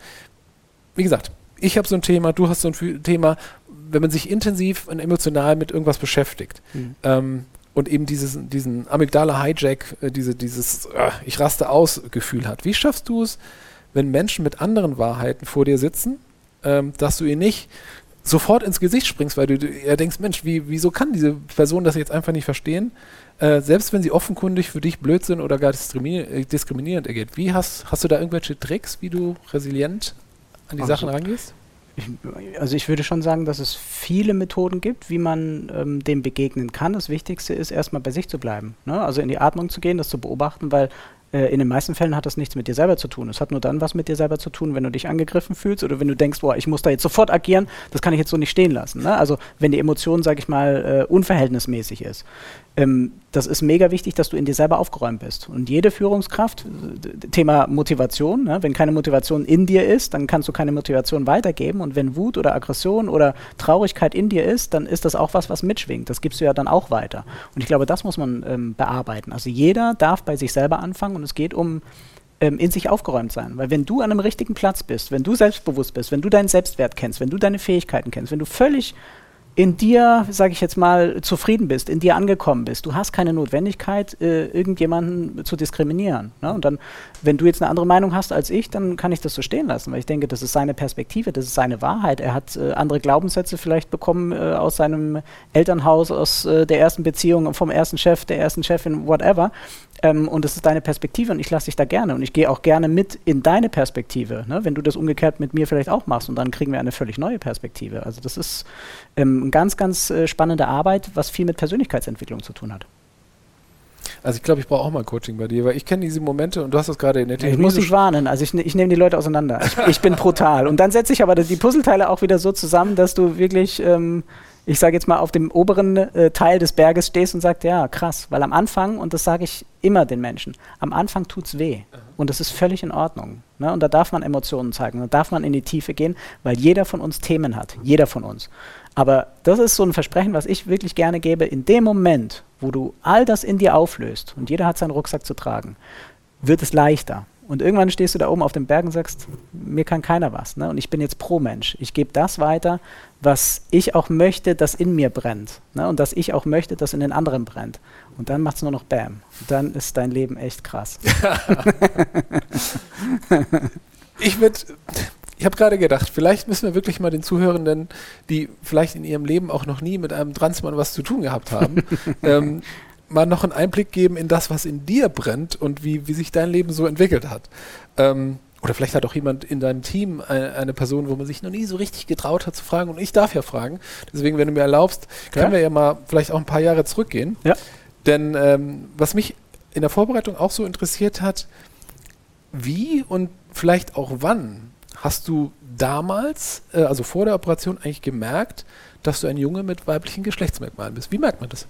Wie gesagt, ich habe so ein Thema, du hast so ein Thema, wenn man sich intensiv und emotional mit irgendwas beschäftigt Mhm. ähm, und eben dieses, diesen Amygdala-Hijack, äh, diese, dieses äh, Ich raste aus Gefühl hat. Wie schaffst du es, wenn Menschen mit anderen Wahrheiten vor dir sitzen, ähm, dass du ihnen nicht sofort ins Gesicht springst, weil du du eher denkst, Mensch, wie, wieso kann diese Person das jetzt einfach nicht verstehen? Äh, selbst wenn sie offenkundig für dich Blödsinn oder gar diskriminier äh, diskriminierend ergeht. Wie hast, hast du da irgendwelche Tricks, wie du resilient an die Also- Sachen rangehst? Also ich würde schon sagen, dass es viele Methoden gibt, wie man ähm, dem begegnen kann. Das Wichtigste ist erstmal bei sich zu bleiben. Ne? Also in die Atmung zu gehen, das zu beobachten, weil äh, in den meisten Fällen hat das nichts mit dir selber zu tun. Es hat nur dann was mit dir selber zu tun, wenn du dich angegriffen fühlst oder wenn du denkst, boah, ich muss da jetzt sofort agieren, das kann ich jetzt so nicht stehen lassen. Ne? Also wenn die Emotion, sage ich mal, äh, unverhältnismäßig ist. Ähm, das ist mega wichtig, dass du in dir selber aufgeräumt bist. Und jede Führungskraft, äh, Thema Motivation, ne? wenn keine Motivation in dir ist, dann kannst du keine Motivation weitergeben. Und wenn Wut oder Aggression oder Traurigkeit in dir ist, dann ist das auch was, was mitschwingt. Das gibst du ja dann auch weiter. Und ich glaube, das muss man ähm, bearbeiten. Also jeder darf bei sich selber anfangen und es geht um ähm, in sich aufgeräumt sein. Weil wenn du an einem richtigen Platz bist, wenn du selbstbewusst bist, wenn du deinen Selbstwert kennst, wenn du deine Fähigkeiten kennst, wenn du völlig in dir, sage ich jetzt mal, zufrieden bist, in dir angekommen bist. Du hast keine Notwendigkeit, äh, irgendjemanden zu diskriminieren. Ne? Und dann, wenn du jetzt eine andere Meinung hast als ich, dann kann ich das so stehen lassen, weil ich denke, das ist seine Perspektive, das ist seine Wahrheit. Er hat äh, andere Glaubenssätze vielleicht bekommen äh, aus seinem Elternhaus, aus äh, der ersten Beziehung, vom ersten Chef, der ersten Chefin, whatever. Ähm, und das ist deine Perspektive und ich lasse dich da gerne. Und ich gehe auch gerne mit in deine Perspektive, ne? wenn du das umgekehrt mit mir vielleicht auch machst. Und dann kriegen wir eine völlig neue Perspektive. Also das ist ähm, eine ganz, ganz äh, spannende Arbeit, was viel mit Persönlichkeitsentwicklung zu tun hat. Also ich glaube, ich brauche auch mal Coaching bei dir, weil ich kenne diese Momente und du hast das gerade in der Ich Theorie muss so dich warnen, also ich, ich nehme die Leute auseinander. Ich, ich bin brutal. Und dann setze ich aber die Puzzleteile auch wieder so zusammen, dass du wirklich, ähm, ich sage jetzt mal, auf dem oberen äh, Teil des Berges stehst und sagst, ja, krass. Weil am Anfang, und das sage ich immer den Menschen, am Anfang tut's weh. Und das ist völlig in Ordnung. Ne? Und da darf man Emotionen zeigen, da darf man in die Tiefe gehen, weil jeder von uns Themen hat. Jeder von uns. Aber das ist so ein Versprechen, was ich wirklich gerne gebe. In dem Moment, wo du all das in dir auflöst, und jeder hat seinen Rucksack zu tragen, wird es leichter. Und irgendwann stehst du da oben auf dem Berg und sagst, mir kann keiner was. Ne? Und ich bin jetzt pro Mensch. Ich gebe das weiter, was ich auch möchte, das in mir brennt. Ne? Und dass ich auch möchte, dass in den anderen brennt. Und dann macht es nur noch Bam. Und dann ist dein Leben echt krass. Ich würde, ich habe gerade gedacht, vielleicht müssen wir wirklich mal den Zuhörenden, die vielleicht in ihrem Leben auch noch nie mit einem Transmann was zu tun gehabt haben, ähm, mal noch einen Einblick geben in das, was in dir brennt und wie, wie sich dein Leben so entwickelt hat. Ähm, oder vielleicht hat auch jemand in deinem Team eine, eine Person, wo man sich noch nie so richtig getraut hat zu fragen. Und ich darf ja fragen. Deswegen, wenn du mir erlaubst, können Ja. wir ja mal vielleicht auch ein paar Jahre zurückgehen. Ja. Denn ähm, was mich in der Vorbereitung auch so interessiert hat, wie und vielleicht auch wann hast du damals, äh, also vor der Operation, eigentlich gemerkt, dass du ein Junge mit weiblichen Geschlechtsmerkmalen bist? Wie merkt man das?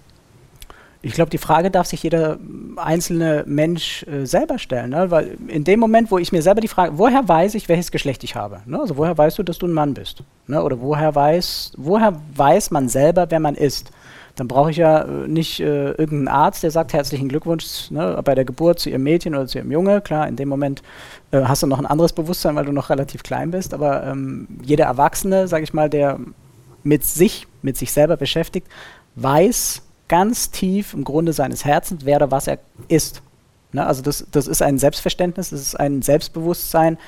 Ich glaube, die Frage darf sich jeder einzelne Mensch äh, selber stellen, ne? weil in dem Moment, wo ich mir selber die Frage, woher weiß ich, welches Geschlecht ich habe? Ne? Also woher weißt du, dass du ein Mann bist? Ne? Oder woher weiß, woher weiß man selber, wer man ist? Dann brauche ich ja äh, nicht äh, irgendeinen Arzt, der sagt herzlichen Glückwunsch ne, bei der Geburt zu ihrem Mädchen oder zu ihrem Junge. Klar, in dem Moment äh, hast du noch ein anderes Bewusstsein, weil du noch relativ klein bist. Aber ähm, jeder Erwachsene, sage ich mal, der mit sich, mit sich selber beschäftigt, weiß, ganz tief im Grunde seines Herzens, wer oder was er ist. Ne? Also das, das ist ein Selbstverständnis, das ist ein Selbstbewusstsein,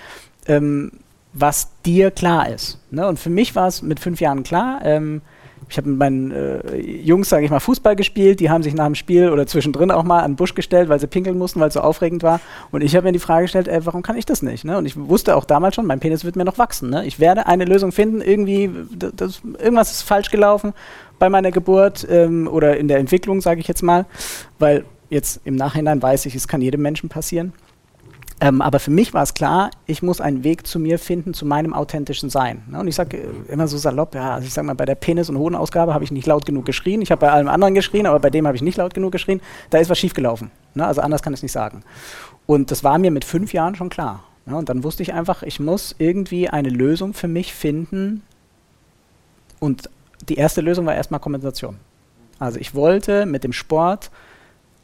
ähm, was dir klar ist. Ne? Und für mich war es mit fünf Jahren klar, ähm, ich habe mit meinen äh, Jungs, sage ich mal, Fußball gespielt. Die haben sich nach dem Spiel oder zwischendrin auch mal an den Busch gestellt, weil sie pinkeln mussten, weil es so aufregend war. Und ich habe mir die Frage gestellt, ey, warum kann ich das nicht? Ne? Und ich wusste auch damals schon, mein Penis wird mir noch wachsen. Ne? Ich werde eine Lösung finden. Irgendwie, das, irgendwas ist falsch gelaufen bei meiner Geburt ähm, oder in der Entwicklung, sage ich jetzt mal. Weil jetzt im Nachhinein weiß ich, es kann jedem Menschen passieren. Ähm, aber für mich war es klar, ich muss einen Weg zu mir finden, zu meinem authentischen Sein. Ne? Und ich sage äh, immer so salopp, ja, also ich sage mal, bei der Penis- und Hodenausgabe habe ich nicht laut genug geschrien. Ich habe bei allem anderen geschrien, aber bei dem habe ich nicht laut genug geschrien. Da ist was schiefgelaufen. Ne? Also anders kann ich es nicht sagen. Und das war mir mit fünf Jahren schon klar. Ne? Und dann wusste ich einfach, ich muss irgendwie eine Lösung für mich finden. Und die erste Lösung war erstmal Kompensation. Also ich wollte mit dem Sport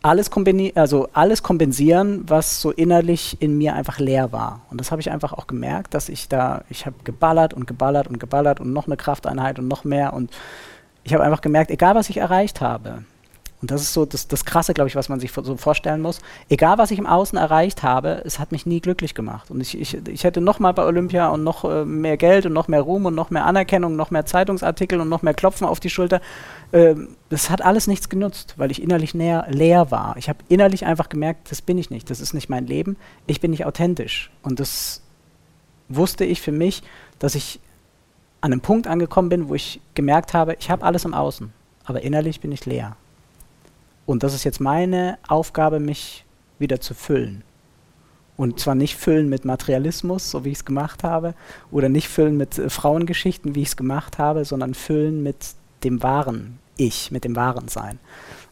alles, also alles kompensieren, was so innerlich in mir einfach leer war. Und das habe ich einfach auch gemerkt, dass ich da, ich habe geballert und geballert und geballert und noch eine Krafteinheit und noch mehr. Und ich habe einfach gemerkt, egal was ich erreicht habe, und das ist so das, das Krasse, glaube ich, was man sich so vorstellen muss. Egal, was ich im Außen erreicht habe, es hat mich nie glücklich gemacht. Und ich, ich, ich hätte noch mal bei Olympia und noch äh, mehr Geld und noch mehr Ruhm und noch mehr Anerkennung, noch mehr Zeitungsartikel und noch mehr Klopfen auf die Schulter. Äh, das hat alles nichts genutzt, weil ich innerlich näher, leer war. Ich habe innerlich einfach gemerkt, das bin ich nicht. Das ist nicht mein Leben. Ich bin nicht authentisch. Und das wusste ich für mich, dass ich an einem Punkt angekommen bin, wo ich gemerkt habe, ich habe alles im Außen, aber innerlich bin ich leer. Und das ist jetzt meine Aufgabe, mich wieder zu füllen. Und zwar nicht füllen mit Materialismus, so wie ich es gemacht habe, oder nicht füllen mit äh, Frauengeschichten, wie ich es gemacht habe, sondern füllen mit dem wahren Ich, mit dem wahren Sein.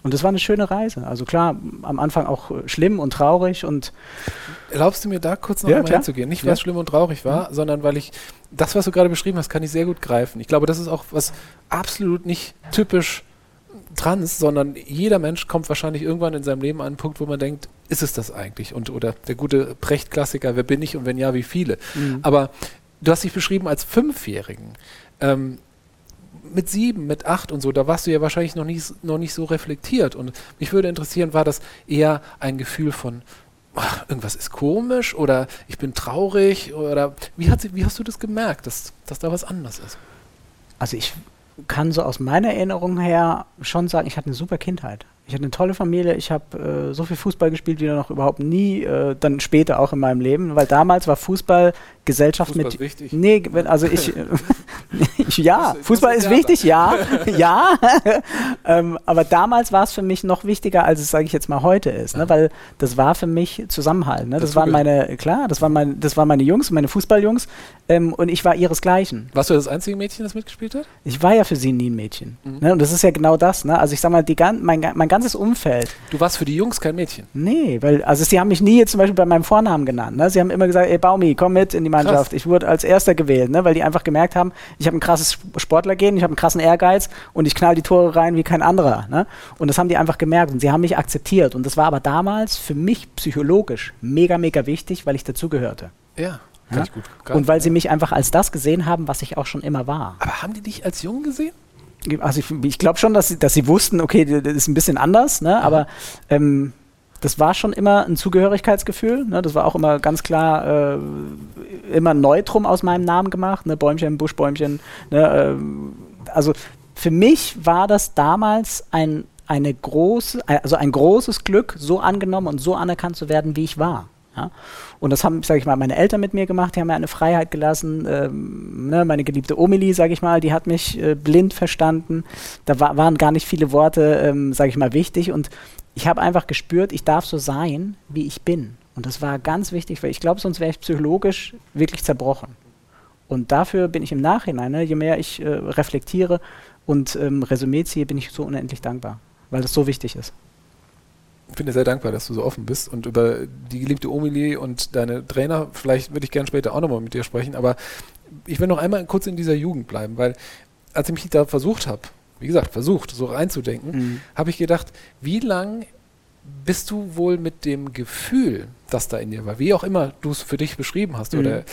Und das war eine schöne Reise. Also klar, am Anfang auch äh, schlimm und traurig und Erlaubst du mir da kurz noch ja, einmal hinzugehen? Nicht, weil ja. es schlimm und traurig war, mhm. sondern weil ich das, was du gerade beschrieben hast, kann ich sehr gut greifen. Ich glaube, das ist auch was absolut nicht typisch trans, sondern jeder Mensch kommt wahrscheinlich irgendwann in seinem Leben an einen Punkt, wo man denkt, ist es das eigentlich? Und oder der gute Precht-Klassiker, wer bin ich und wenn ja, wie viele? Mhm. Aber du hast dich beschrieben als Fünfjährigen. Ähm, mit sieben, mit acht und so, da warst du ja wahrscheinlich noch nicht, noch nicht so reflektiert. Und mich würde interessieren, war das eher ein Gefühl von, ach, irgendwas ist komisch oder ich bin traurig oder wie, hat, wie hast du das gemerkt, dass, dass da was anders ist? Also ich kann so aus meiner Erinnerung her schon sagen, ich hatte eine super Kindheit. Ich hatte eine tolle Familie, ich habe äh, so viel Fußball gespielt wie noch überhaupt nie, äh, dann später auch in meinem Leben, weil damals war Fußball Gesellschaft Fußball mit. Wichtig. Nee, also ich. ja, Fußball ist wichtig, ja. ja. ähm, aber damals war es für mich noch wichtiger, als es, sage ich jetzt mal, heute ist, ne? weil das war für mich Zusammenhalt. Ne? Das, das waren meine, klar, das waren, mein, das waren meine Jungs, meine Fußballjungs ähm, und ich war ihresgleichen. Warst du das einzige Mädchen, das mitgespielt hat? Ich war ja für sie nie ein Mädchen. Mhm. Ne? Und das ist ja genau das. Ne? Also ich sag mal, die, mein, mein ganzes Umfeld. Du warst für die Jungs kein Mädchen? Nee, weil, also sie haben mich nie jetzt zum Beispiel bei meinem Vornamen genannt. Ne? Sie haben immer gesagt, ey Baumi, komm mit in die Mannschaft. Krass. Ich wurde als Erster gewählt, ne? weil die einfach gemerkt haben, ich habe ein krasses Sportlergehen, ich habe einen krassen Ehrgeiz und ich knall die Tore rein wie kein anderer. Ne? Und das haben die einfach gemerkt und sie haben mich akzeptiert. Und das war aber damals für mich psychologisch mega, mega wichtig, weil ich dazugehörte. Ja. Ja? Und weil sie mich einfach als das gesehen haben, was ich auch schon immer war. Aber haben die dich als Jungen gesehen? Also ich, ich glaube schon, dass sie, dass sie wussten, okay, das ist ein bisschen anders, ne? aber ähm, das war schon immer ein Zugehörigkeitsgefühl. Ne? Das war auch immer ganz klar äh, immer Neutrum aus meinem Namen gemacht. Ne? Bäumchen, Buschbäumchen. Ne? Äh, also für mich war das damals ein, eine große, also ein großes Glück, so angenommen und so anerkannt zu werden, wie ich war. Ja? Und das haben, sage ich mal, meine Eltern mit mir gemacht, die haben mir eine Freiheit gelassen. Ähm, ne, meine geliebte Omeli, sage ich mal, die hat mich äh, blind verstanden. Da wa waren gar nicht viele Worte, ähm, sage ich mal, wichtig. Und ich habe einfach gespürt, ich darf so sein, wie ich bin. Und das war ganz wichtig, weil ich glaube, sonst wäre ich psychologisch wirklich zerbrochen. Und dafür bin ich im Nachhinein, ne, je mehr ich äh, reflektiere und ähm, Resümee ziehe, bin ich so unendlich dankbar, weil das so wichtig ist. finde sehr dankbar, dass du so offen bist und über die geliebte Omili und deine Trainer, vielleicht würde ich gerne später auch nochmal mit dir sprechen, aber ich will noch einmal kurz in dieser Jugend bleiben, weil als ich mich da versucht habe, wie gesagt, versucht, so reinzudenken, mhm. habe ich gedacht, wie lang bist du wohl mit dem Gefühl, das da in dir war, wie auch immer du es für dich beschrieben hast, mhm. oder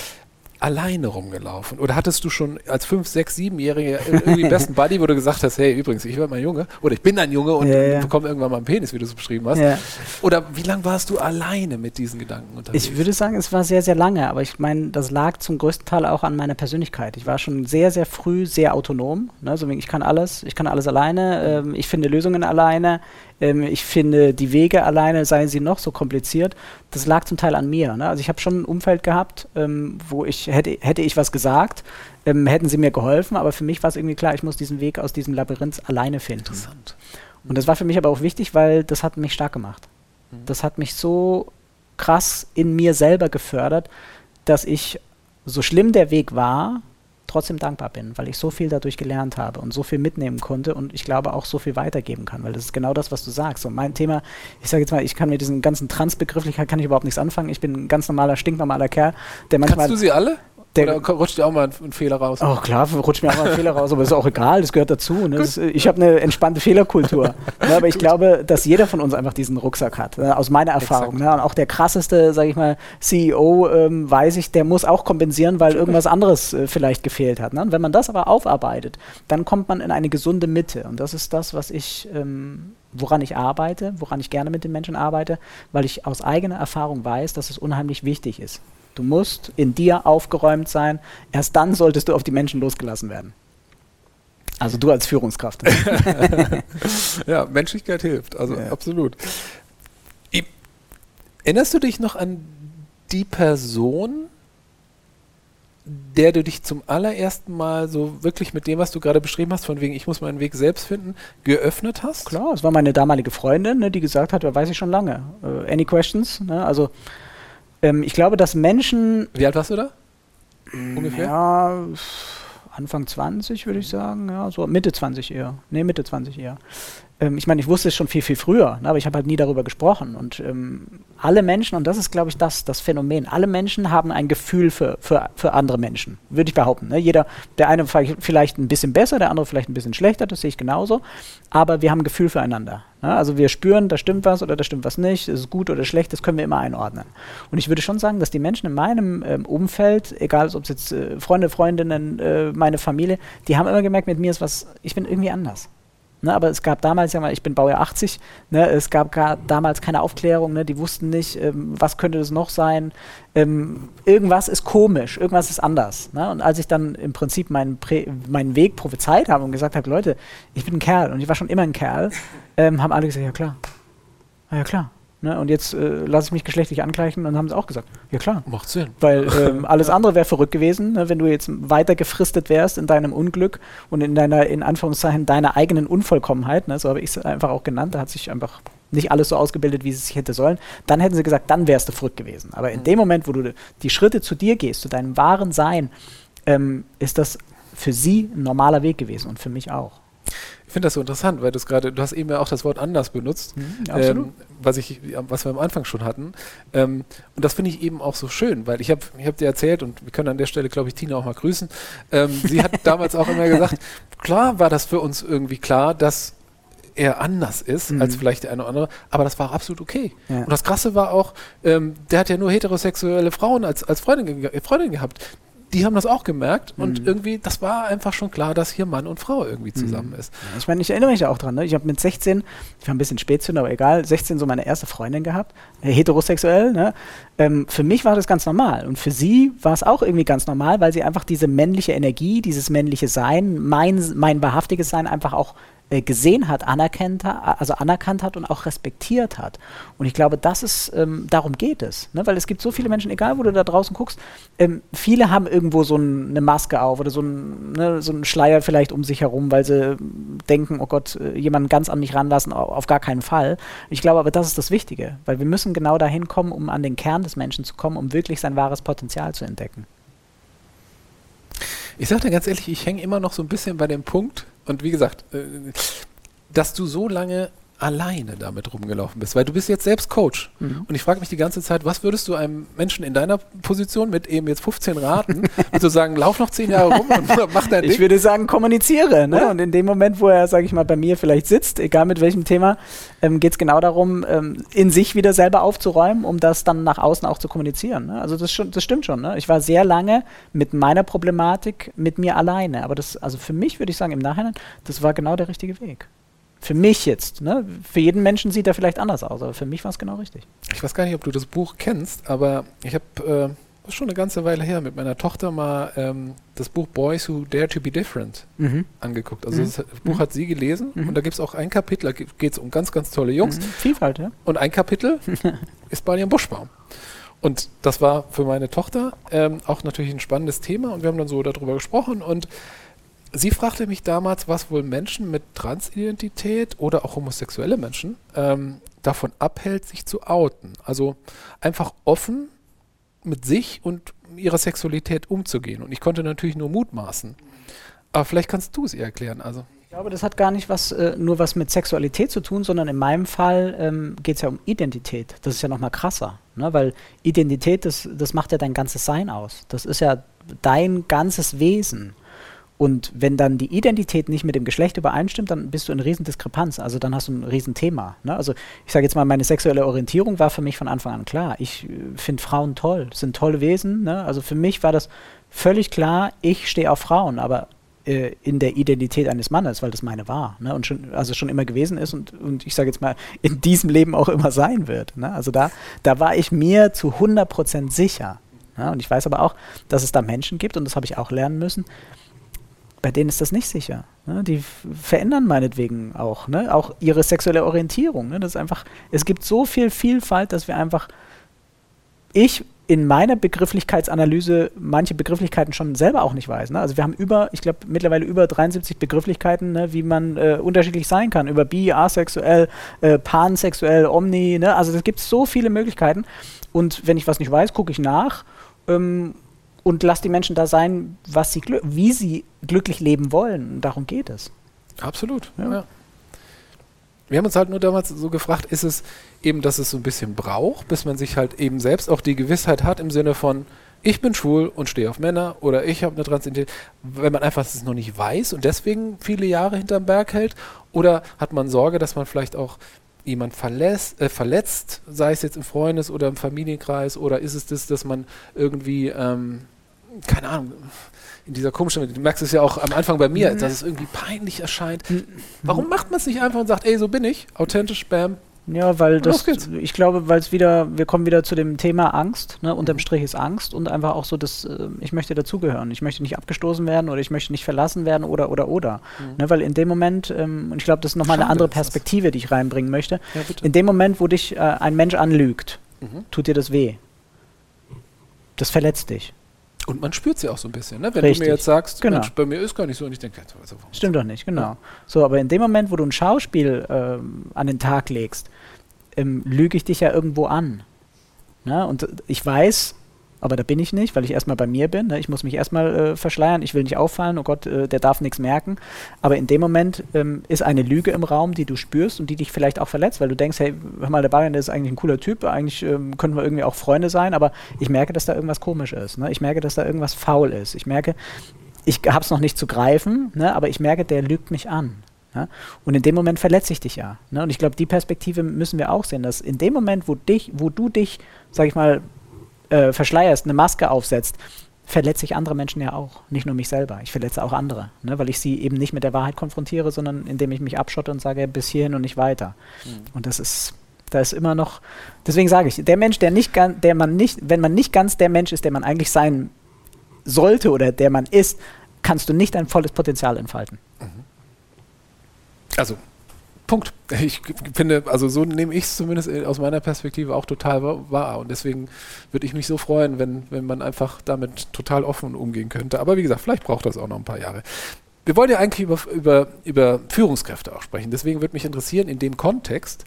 alleine rumgelaufen? Oder hattest du schon als 5, 6, 7-Jähriger irgendwie besten Buddy, wo du gesagt hast, hey, übrigens, ich werde mal Junge oder ich bin ein Junge und ja, ja. bekomme irgendwann mal einen Penis, wie du es beschrieben hast? Ja. Oder wie lange warst du alleine mit diesen Gedanken unterwegs? Ich würde sagen, es war sehr, sehr lange, aber ich meine, das lag zum größten Teil auch an meiner Persönlichkeit. Ich war schon sehr, sehr früh sehr autonom. Ne? So, ich kann alles, ich kann alles alleine, ähm, ich finde Lösungen alleine. Ähm, ich finde die Wege alleine, seien sie noch so kompliziert, das lag zum Teil an mir. Ne? Also ich habe schon ein Umfeld gehabt, ähm, wo ich hätte, hätte ich was gesagt, ähm, hätten sie mir geholfen, aber für mich war es irgendwie klar, ich muss diesen Weg aus diesem Labyrinth alleine finden. Interessant. Und das war für mich aber auch wichtig, weil das hat mich stark gemacht. Mhm. Das hat mich so krass in mir selber gefördert, dass ich, so schlimm der Weg war, trotzdem dankbar bin, weil ich so viel dadurch gelernt habe und so viel mitnehmen konnte und ich glaube auch so viel weitergeben kann, weil das ist genau das, was du sagst. Und mein Thema, ich sage jetzt mal, ich kann mit diesen ganzen Transbegrifflichkeiten kann ich überhaupt nichts anfangen. Ich bin ein ganz normaler, stinknormaler Kerl, der manchmal. Kannst du sie alle? Der Oder rutscht dir auch mal ein, ein, Fehler raus? Oh klar, rutscht mir auch mal ein Fehler raus, aber ist auch egal, das gehört dazu. Ne? Das, ich habe eine entspannte Fehlerkultur. ne? Aber ich glaube, dass jeder von uns einfach diesen Rucksack hat, ne? aus meiner Erfahrung. Ne? Und auch der krasseste, sage ich mal, CEO, ähm, weiß ich, der muss auch kompensieren, weil irgendwas anderes äh, vielleicht gefehlt hat. Ne? Und wenn man das aber aufarbeitet, dann kommt man in eine gesunde Mitte. Und das ist das, was ich ähm, woran ich arbeite, woran ich gerne mit den Menschen arbeite, weil ich aus eigener Erfahrung weiß, dass es unheimlich wichtig ist. Du musst in dir aufgeräumt sein. Erst dann solltest du auf die Menschen losgelassen werden. Also du als Führungskraft. ja, Menschlichkeit hilft. Also ja. absolut. Erinnerst du dich noch an die Person, der du dich zum allerersten Mal so wirklich mit dem, was du gerade beschrieben hast, von wegen, ich muss meinen Weg selbst finden, geöffnet hast? Klar, es war meine damalige Freundin, ne, die gesagt hat, ja, weiß ich schon lange. Uh, any questions? Ne? Also ähm, ich glaube, dass Menschen. Wie alt warst du da? Ungefähr? Ja, Anfang 20 würde ich sagen. Ja, so Mitte 20 eher. Nee, Mitte 20 eher ähm, ich meine, ich wusste es schon viel, viel früher, ne, aber ich habe halt nie darüber gesprochen. Und ähm, alle Menschen, und das ist, glaube ich, das, das Phänomen, alle Menschen haben ein Gefühl für, für, für andere Menschen, würde ich behaupten. Ne? Jeder, der eine vielleicht ein bisschen besser, der andere vielleicht ein bisschen schlechter, das sehe ich genauso, aber wir haben ein Gefühl füreinander. Ne? Also wir spüren, da stimmt was oder da stimmt was nicht, ist gut oder schlecht, das können wir immer einordnen. Und ich würde schon sagen, dass die Menschen in meinem ähm, Umfeld, egal ob es jetzt äh, Freunde, Freundinnen, äh, meine Familie, die haben immer gemerkt, mit mir ist was, ich bin irgendwie anders. Ne, aber es gab damals, ja mal, ich bin Baujahr 80, ne, es gab damals keine Aufklärung, ne, die wussten nicht, ähm, was könnte das noch sein. Ähm, irgendwas ist komisch, irgendwas ist anders. Ne? Und als ich dann im Prinzip meinen, Prä meinen Weg prophezeit habe und gesagt habe, Leute, ich bin ein Kerl und ich war schon immer ein Kerl, ähm, haben alle gesagt, ja klar. Ja klar. Ne? Und jetzt äh, lasse ich mich geschlechtlich angleichen und haben sie auch gesagt, ja klar. Macht Sinn. Weil ähm, alles andere wäre verrückt gewesen, ne? wenn du jetzt weiter gefristet wärst in deinem Unglück und in deiner, in Anführungszeichen, deiner eigenen Unvollkommenheit, ne? so habe ich es einfach auch genannt, da hat sich einfach nicht alles so ausgebildet, wie es sich hätte sollen, dann hätten sie gesagt, dann wärst du verrückt gewesen. Aber in mhm. dem Moment, wo du die Schritte zu dir gehst, zu deinem wahren Sein, ähm, ist das für sie ein normaler Weg gewesen und für mich auch. Ich finde das so interessant, weil du es gerade, du hast eben ja auch das Wort anders benutzt, mhm, ähm, was, ich, was wir am Anfang schon hatten. Ähm, und das finde ich eben auch so schön, weil ich habe ich hab dir erzählt, und wir können an der Stelle, glaube ich, Tina auch mal grüßen, ähm, sie hat damals auch immer gesagt, klar war das für uns irgendwie klar, dass er anders ist mhm. als vielleicht der eine oder andere, aber das war absolut okay. Ja. Und das Krasse war auch, ähm, der hat ja nur heterosexuelle Frauen als, als Freundin, Freundin gehabt die haben das auch gemerkt mhm. und irgendwie, das war einfach schon klar, dass hier Mann und Frau irgendwie zusammen mhm. ist. Ich meine, ich erinnere mich da auch dran, ne? ich habe mit 16, ich war ein bisschen Spätzünder, aber egal, 16 so meine erste Freundin gehabt, äh, heterosexuell. Ne? Ähm, für mich war das ganz normal und für sie war es auch irgendwie ganz normal, weil sie einfach diese männliche Energie, dieses männliche Sein, mein, mein wahrhaftiges Sein einfach auch äh, gesehen hat, anerkannt, also anerkannt hat und auch respektiert hat. Und ich glaube, das ist, ähm, darum geht es. Ne? Weil es gibt so viele Menschen, egal wo du da draußen guckst, ähm, viele haben irgendwo so ein, eine Maske auf oder so, ein, ne, so einen Schleier vielleicht um sich herum, weil sie denken, oh Gott, äh, jemanden ganz an mich ranlassen, auf gar keinen Fall. Ich glaube aber, das ist das Wichtige, weil wir müssen genau dahin kommen, um an den Kern des Menschen zu kommen, um wirklich sein wahres Potenzial zu entdecken. Ich sage dir ganz ehrlich, ich hänge immer noch so ein bisschen bei dem Punkt, und wie gesagt, äh, dass du so lange alleine damit rumgelaufen bist? Weil du bist jetzt selbst Coach. Mhm. Und ich frage mich die ganze Zeit, was würdest du einem Menschen in deiner Position mit eben jetzt 15 Raten, also sagen, lauf noch 10 Jahre rum und mach dein Ding? Ich würde sagen, kommuniziere. Ne? Und in dem Moment, wo er, sage ich mal, bei mir vielleicht sitzt, egal mit welchem Thema, ähm, geht es genau darum, ähm, in sich wieder selber aufzuräumen, um das dann nach außen auch zu kommunizieren. Ne? Also das, schon, das stimmt schon. Ne? Ich war sehr lange mit meiner Problematik mit mir alleine. Aber das, also für mich würde ich sagen, im Nachhinein, das war genau der richtige Weg. Für mich jetzt. Ne? Für jeden Menschen sieht er vielleicht anders aus, aber für mich war es genau richtig. Ich weiß gar nicht, ob du das Buch kennst, aber ich habe, äh, schon eine ganze Weile her, mit meiner Tochter mal ähm, das Buch Boys Who Dare to Be Different mhm. angeguckt. Also mhm. das Buch mhm. hat sie gelesen mhm. und da gibt es auch ein Kapitel, da geht es um ganz, ganz tolle Jungs. Mhm. Vielfalt, ja. Und ein Kapitel ist bei ihrem Buschbaum. Und das war für meine Tochter ähm, auch natürlich ein spannendes Thema und wir haben dann so darüber gesprochen und sie fragte mich damals, was wohl Menschen mit Transidentität oder auch homosexuelle Menschen ähm, davon abhält, sich zu outen. Also einfach offen mit sich und ihrer Sexualität umzugehen. Und ich konnte natürlich nur mutmaßen. Aber vielleicht kannst du es ihr erklären. Also. Ich glaube, das hat gar nicht was, äh, nur was mit Sexualität zu tun, sondern in meinem Fall ähm, geht es ja um Identität. Das ist ja nochmal krasser, ne? weil Identität, das, das macht ja dein ganzes Sein aus. Das ist ja dein ganzes Wesen. Und wenn dann die Identität nicht mit dem Geschlecht übereinstimmt, dann bist du in Riesendiskrepanz. Also dann hast du ein Riesenthema. Ne? Also ich sage jetzt mal, meine sexuelle Orientierung war für mich von Anfang an klar. Ich äh, finde Frauen toll, sind tolle Wesen. Ne? Also für mich war das völlig klar, ich stehe auf Frauen, aber äh, in der Identität eines Mannes, weil das meine war. Ne? Und schon, also schon immer gewesen ist und, und ich sage jetzt mal, in diesem Leben auch immer sein wird. Ne? Also da, da war ich mir zu 100% sicher. Ne? Und ich weiß aber auch, dass es da Menschen gibt, und das habe ich auch lernen müssen, bei denen ist das nicht sicher. Ne? Die verändern meinetwegen auch, ne? auch ihre sexuelle Orientierung. Ne? Das ist einfach, es gibt so viel Vielfalt, dass wir einfach, ich in meiner Begrifflichkeitsanalyse manche Begrifflichkeiten schon selber auch nicht weiß. Ne? Also wir haben über, ich glaube mittlerweile über 73 Begrifflichkeiten, ne, wie man äh, unterschiedlich sein kann. Über bi, asexuell, äh, pansexuell, omni. Ne? Also es gibt so viele Möglichkeiten. Und wenn ich was nicht weiß, gucke ich nach. Ähm, und lass die Menschen da sein, was sie wie sie glücklich leben wollen. Und darum geht es. Absolut. Ja. ja. Wir haben uns halt nur damals so gefragt, ist es eben, dass es so ein bisschen braucht, bis man sich halt eben selbst auch die Gewissheit hat im Sinne von, ich bin schwul und stehe auf Männer oder ich habe eine Transidentität, wenn man einfach es noch nicht weiß und deswegen viele Jahre hinterm Berg hält? Oder hat man Sorge, dass man vielleicht auch jemand verlässt, äh, verletzt, sei es jetzt im Freundes- oder im Familienkreis, oder ist es das, dass man irgendwie ähm, keine Ahnung, in dieser komischen, du merkst es ja auch am Anfang bei mir, mhm. dass es irgendwie peinlich erscheint. Mhm. Warum macht man es nicht einfach und sagt, ey, so bin ich, authentisch, bam. Ja, weil das, ich glaube, weil es wieder, wir kommen wieder zu dem Thema Angst, ne? unterm mhm. Strich ist Angst und einfach auch so, dass äh, ich möchte dazugehören, ich möchte nicht abgestoßen werden oder ich möchte nicht verlassen werden oder, oder, oder. Mhm. Ne? Weil in dem Moment, ähm, und ich glaube, das ist nochmal eine andere Perspektive, die ich reinbringen möchte, ja, in dem Moment, wo dich äh, ein Mensch anlügt, mhm. tut dir das weh. Das verletzt dich. Und man spürt sie auch so ein bisschen, ne? Wenn Richtig. du mir jetzt sagst, genau. Mensch, bei mir ist gar nicht so und ich denke, also, stimmt doch nicht, genau. Ja. So, aber in dem Moment, wo du ein Schauspiel ähm, an den Tag legst, ähm, lüge ich dich ja irgendwo an. Ne? Und ich weiß, aber da bin ich nicht, weil ich erstmal bei mir bin. Ne? Ich muss mich erstmal äh, verschleiern, ich will nicht auffallen, oh Gott, äh, der darf nichts merken. Aber in dem Moment ähm, ist eine Lüge im Raum, die du spürst und die dich vielleicht auch verletzt, weil du denkst, hey, hör mal, der Bayern, ist eigentlich ein cooler Typ, eigentlich ähm, können wir irgendwie auch Freunde sein, aber ich merke, dass da irgendwas komisch ist. Ne? Ich merke, dass da irgendwas faul ist. Ich merke, ich habe es noch nicht zu greifen, ne? aber ich merke, der lügt mich an. Ja? Und in dem Moment verletze ich dich ja. Ne? Und ich glaube, die Perspektive müssen wir auch sehen, dass in dem Moment, wo dich, wo du dich, sag ich mal, äh, verschleierst, eine Maske aufsetzt, verletze ich andere Menschen ja auch, nicht nur mich selber. Ich verletze auch andere, ne, weil ich sie eben nicht mit der Wahrheit konfrontiere, sondern indem ich mich abschotte und sage, bis hierhin und nicht weiter. Mhm. Und das ist, da ist immer noch, deswegen sage ich, der Mensch, der nicht ganz, der man nicht, wenn man nicht ganz der Mensch ist, der man eigentlich sein sollte oder der man ist, kannst du nicht dein volles Potenzial entfalten. Mhm. Also Punkt. Ich finde, also so nehme ich es zumindest aus meiner Perspektive auch total wahr. Und deswegen würde ich mich so freuen, wenn, wenn man einfach damit total offen umgehen könnte. Aber wie gesagt, vielleicht braucht das auch noch ein paar Jahre. Wir wollen ja eigentlich über, über, über Führungskräfte auch sprechen. Deswegen würde mich interessieren, in dem Kontext,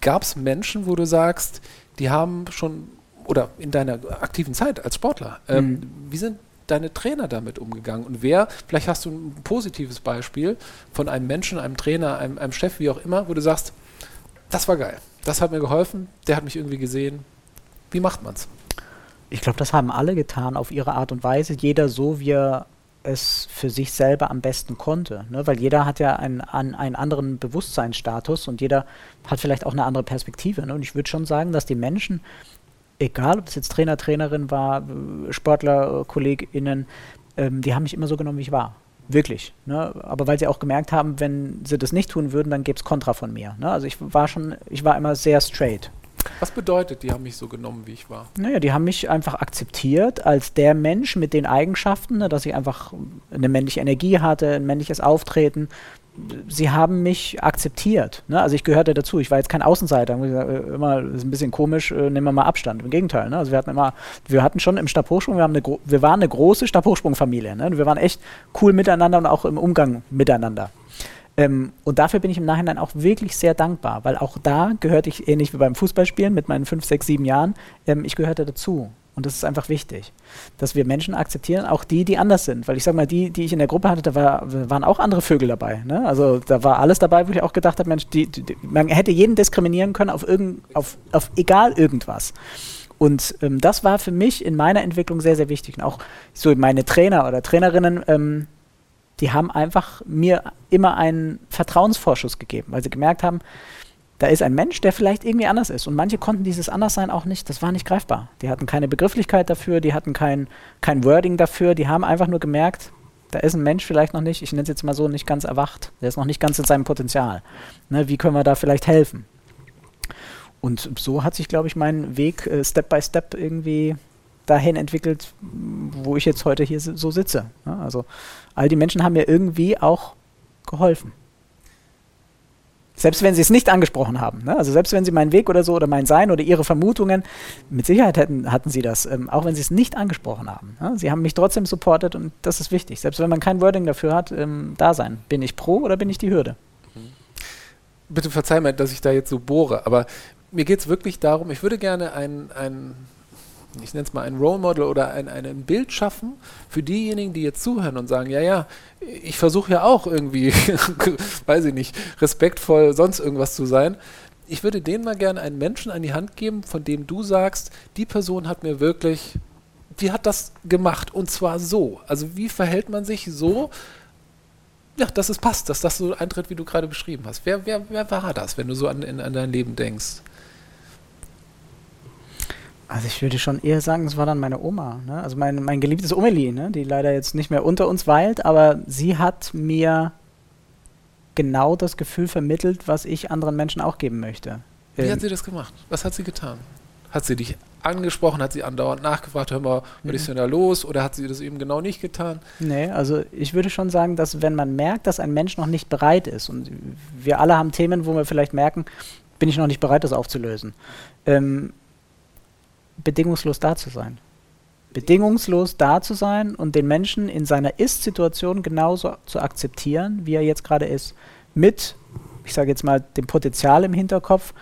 gab es Menschen, wo du sagst, die haben schon, oder in deiner aktiven Zeit als Sportler, ähm, mhm. wie sind deine Trainer damit umgegangen? Und wer, vielleicht hast du ein positives Beispiel von einem Menschen, einem Trainer, einem, einem Chef, wie auch immer, wo du sagst, das war geil, das hat mir geholfen, der hat mich irgendwie gesehen. Wie macht man's? Ich glaube, das haben alle getan auf ihre Art und Weise. Jeder so, wie er es für sich selber am besten konnte. Ne? Weil jeder hat ja einen, einen anderen Bewusstseinsstatus und jeder hat vielleicht auch eine andere Perspektive. Ne? Und ich würde schon sagen, dass die Menschen, egal ob es jetzt Trainer, Trainerin war, Sportler, KollegInnen, ähm, die haben mich immer so genommen, wie ich war. Wirklich. Ne? Aber weil sie auch gemerkt haben, wenn sie das nicht tun würden, dann gäbe es Kontra von mir. Ne? Also ich war schon, ich war immer sehr straight. Was bedeutet, die haben mich so genommen, wie ich war? Naja, die haben mich einfach akzeptiert als der Mensch mit den Eigenschaften, ne, dass ich einfach eine männliche Energie hatte, ein männliches Auftreten. Sie haben mich akzeptiert. Ne? Also ich gehörte dazu. Ich war jetzt kein Außenseiter. Äh, immer ist ein bisschen komisch, äh, nehmen wir mal Abstand. Im Gegenteil. Ne? Also wir hatten immer, wir hatten schon im Stabhochsprung, wir, haben eine, wir waren eine große Stabhochsprungfamilie. Ne? Wir waren echt cool miteinander und auch im Umgang miteinander. Ähm, und dafür bin ich im Nachhinein auch wirklich sehr dankbar, weil auch da gehörte ich, ähnlich wie beim Fußballspielen mit meinen fünf, sechs, sieben Jahren, ähm, ich gehörte dazu. Und das ist einfach wichtig, dass wir Menschen akzeptieren, auch die, die anders sind. Weil ich sag mal, die, die ich in der Gruppe hatte, da war, waren auch andere Vögel dabei. Ne? Also da war alles dabei, wo ich auch gedacht habe, Mensch, die, die, man hätte jeden diskriminieren können auf, irgend, auf, auf egal irgendwas. Und ähm, das war für mich in meiner Entwicklung sehr, sehr wichtig. Und auch so meine Trainer oder Trainerinnen, ähm, die haben einfach mir immer einen Vertrauensvorschuss gegeben, weil sie gemerkt haben, da ist ein Mensch, der vielleicht irgendwie anders ist. Und manche konnten dieses Anderssein auch nicht, das war nicht greifbar. Die hatten keine Begrifflichkeit dafür, die hatten kein, kein Wording dafür, die haben einfach nur gemerkt, da ist ein Mensch vielleicht noch nicht, ich nenne es jetzt mal so, nicht ganz erwacht. Der ist noch nicht ganz in seinem Potenzial. Ne, wie können wir da vielleicht helfen? Und so hat sich, glaube ich, mein Weg äh, Step by Step irgendwie dahin entwickelt, wo ich jetzt heute hier so sitze. Ja, also all die Menschen haben mir irgendwie auch geholfen. Selbst wenn sie es nicht angesprochen haben. Ne? Also selbst wenn sie meinen Weg oder so oder mein Sein oder ihre Vermutungen, mit Sicherheit hätten, hatten sie das, ähm, auch wenn sie es nicht angesprochen haben. Ne? Sie haben mich trotzdem supportet und das ist wichtig. Selbst wenn man kein Wording dafür hat, ähm, da sein. Bin ich pro oder bin ich die Hürde? Bitte verzeih mir, dass ich da jetzt so bohre, aber mir geht es wirklich darum, ich würde gerne ein, ein ich nenne es mal ein Role Model oder ein, ein Bild schaffen für diejenigen, die jetzt zuhören und sagen, ja, ja, ich versuche ja auch irgendwie, weiß ich nicht, respektvoll sonst irgendwas zu sein. Ich würde denen mal gerne einen Menschen an die Hand geben, von dem du sagst, die Person hat mir wirklich, die hat das gemacht und zwar so. Also wie verhält man sich so, ja, dass es passt, dass das so eintritt, wie du gerade beschrieben hast. Wer, wer, wer war das, wenn du so an, in, an dein Leben denkst? Also ich würde schon eher sagen, es war dann meine Oma. Ne? Also mein, mein geliebtes Omeli, ne? die leider jetzt nicht mehr unter uns weilt, aber sie hat mir genau das Gefühl vermittelt, was ich anderen Menschen auch geben möchte. Wie ähm, hat sie das gemacht? Was hat sie getan? Hat sie dich angesprochen? Hat sie andauernd nachgefragt, hör mal, was ist mhm. denn da los? Oder hat sie das eben genau nicht getan? Nee, also ich würde schon sagen, dass wenn man merkt, dass ein Mensch noch nicht bereit ist, und wir alle haben Themen, wo wir vielleicht merken, bin ich noch nicht bereit, das aufzulösen. Ähm, bedingungslos da zu sein. Bedingungslos da zu sein und den Menschen in seiner Ist-Situation genauso zu akzeptieren, wie er jetzt gerade ist. Mit, ich sage jetzt mal, dem Potenzial im Hinterkopf,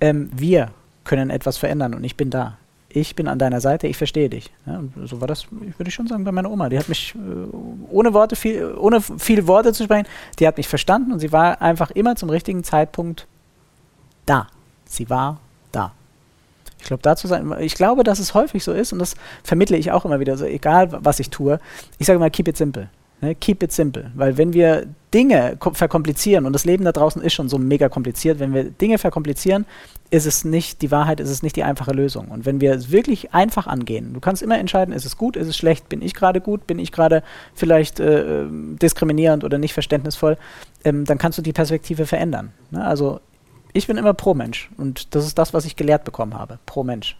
ähm, wir können etwas verändern und ich bin da. Ich bin an deiner Seite, ich verstehe dich. Ja, so war das, würde ich schon sagen, bei meiner Oma. Die hat mich, äh, ohne Worte, viel, ohne viele Worte zu sprechen, die hat mich verstanden und sie war einfach immer zum richtigen Zeitpunkt da. Sie war. Ich glaube, dazu sein, ich glaube, dass es häufig so ist und das vermittle ich auch immer wieder, so egal was ich tue. Ich sage immer, keep it simple. Ne? Keep it simple. Weil wenn wir Dinge verkomplizieren und das Leben da draußen ist schon so mega kompliziert, wenn wir Dinge verkomplizieren, ist es nicht die Wahrheit, ist es nicht die einfache Lösung. Und wenn wir es wirklich einfach angehen, du kannst immer entscheiden, ist es gut, ist es schlecht, bin ich gerade gut, bin ich gerade vielleicht äh, diskriminierend oder nicht verständnisvoll, ähm, dann kannst du die Perspektive verändern. Ne? Also ich bin immer pro Mensch und das ist das, was ich gelehrt bekommen habe. Pro Mensch.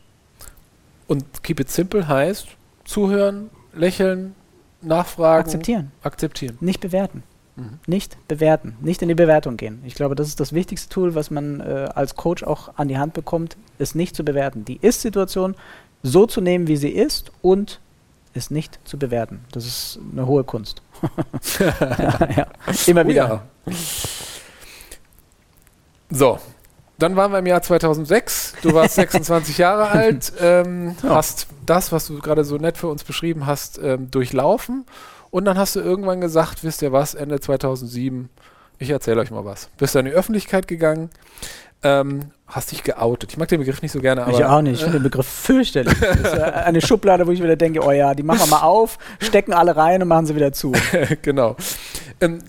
Und keep it simple heißt zuhören, lächeln, nachfragen. Akzeptieren. Akzeptieren. Nicht bewerten. Mhm. Nicht bewerten. Nicht in die Bewertung gehen. Ich glaube, das ist das wichtigste Tool, was man äh, als Coach auch an die Hand bekommt, ist nicht zu bewerten. Die Ist-Situation so zu nehmen, wie sie ist und es nicht zu bewerten. Das ist eine hohe Kunst. ja, ja. Immer oh wieder. Ja. So, dann waren wir im Jahr 2006. Du warst 26 Jahre alt, ähm, ja. hast das, was du gerade so nett für uns beschrieben hast, ähm, durchlaufen. Und dann hast du irgendwann gesagt, wisst ihr was, Ende 2007, ich erzähle euch mal was. Bist du in die Öffentlichkeit gegangen, ähm, hast dich geoutet. Ich mag den Begriff nicht so gerne, aber. Ich auch nicht. Ich finde den Begriff fürchterlich. Das ist eine Schublade, wo ich wieder denke, oh ja, die machen wir mal auf, stecken alle rein und machen sie wieder zu. genau. Ähm,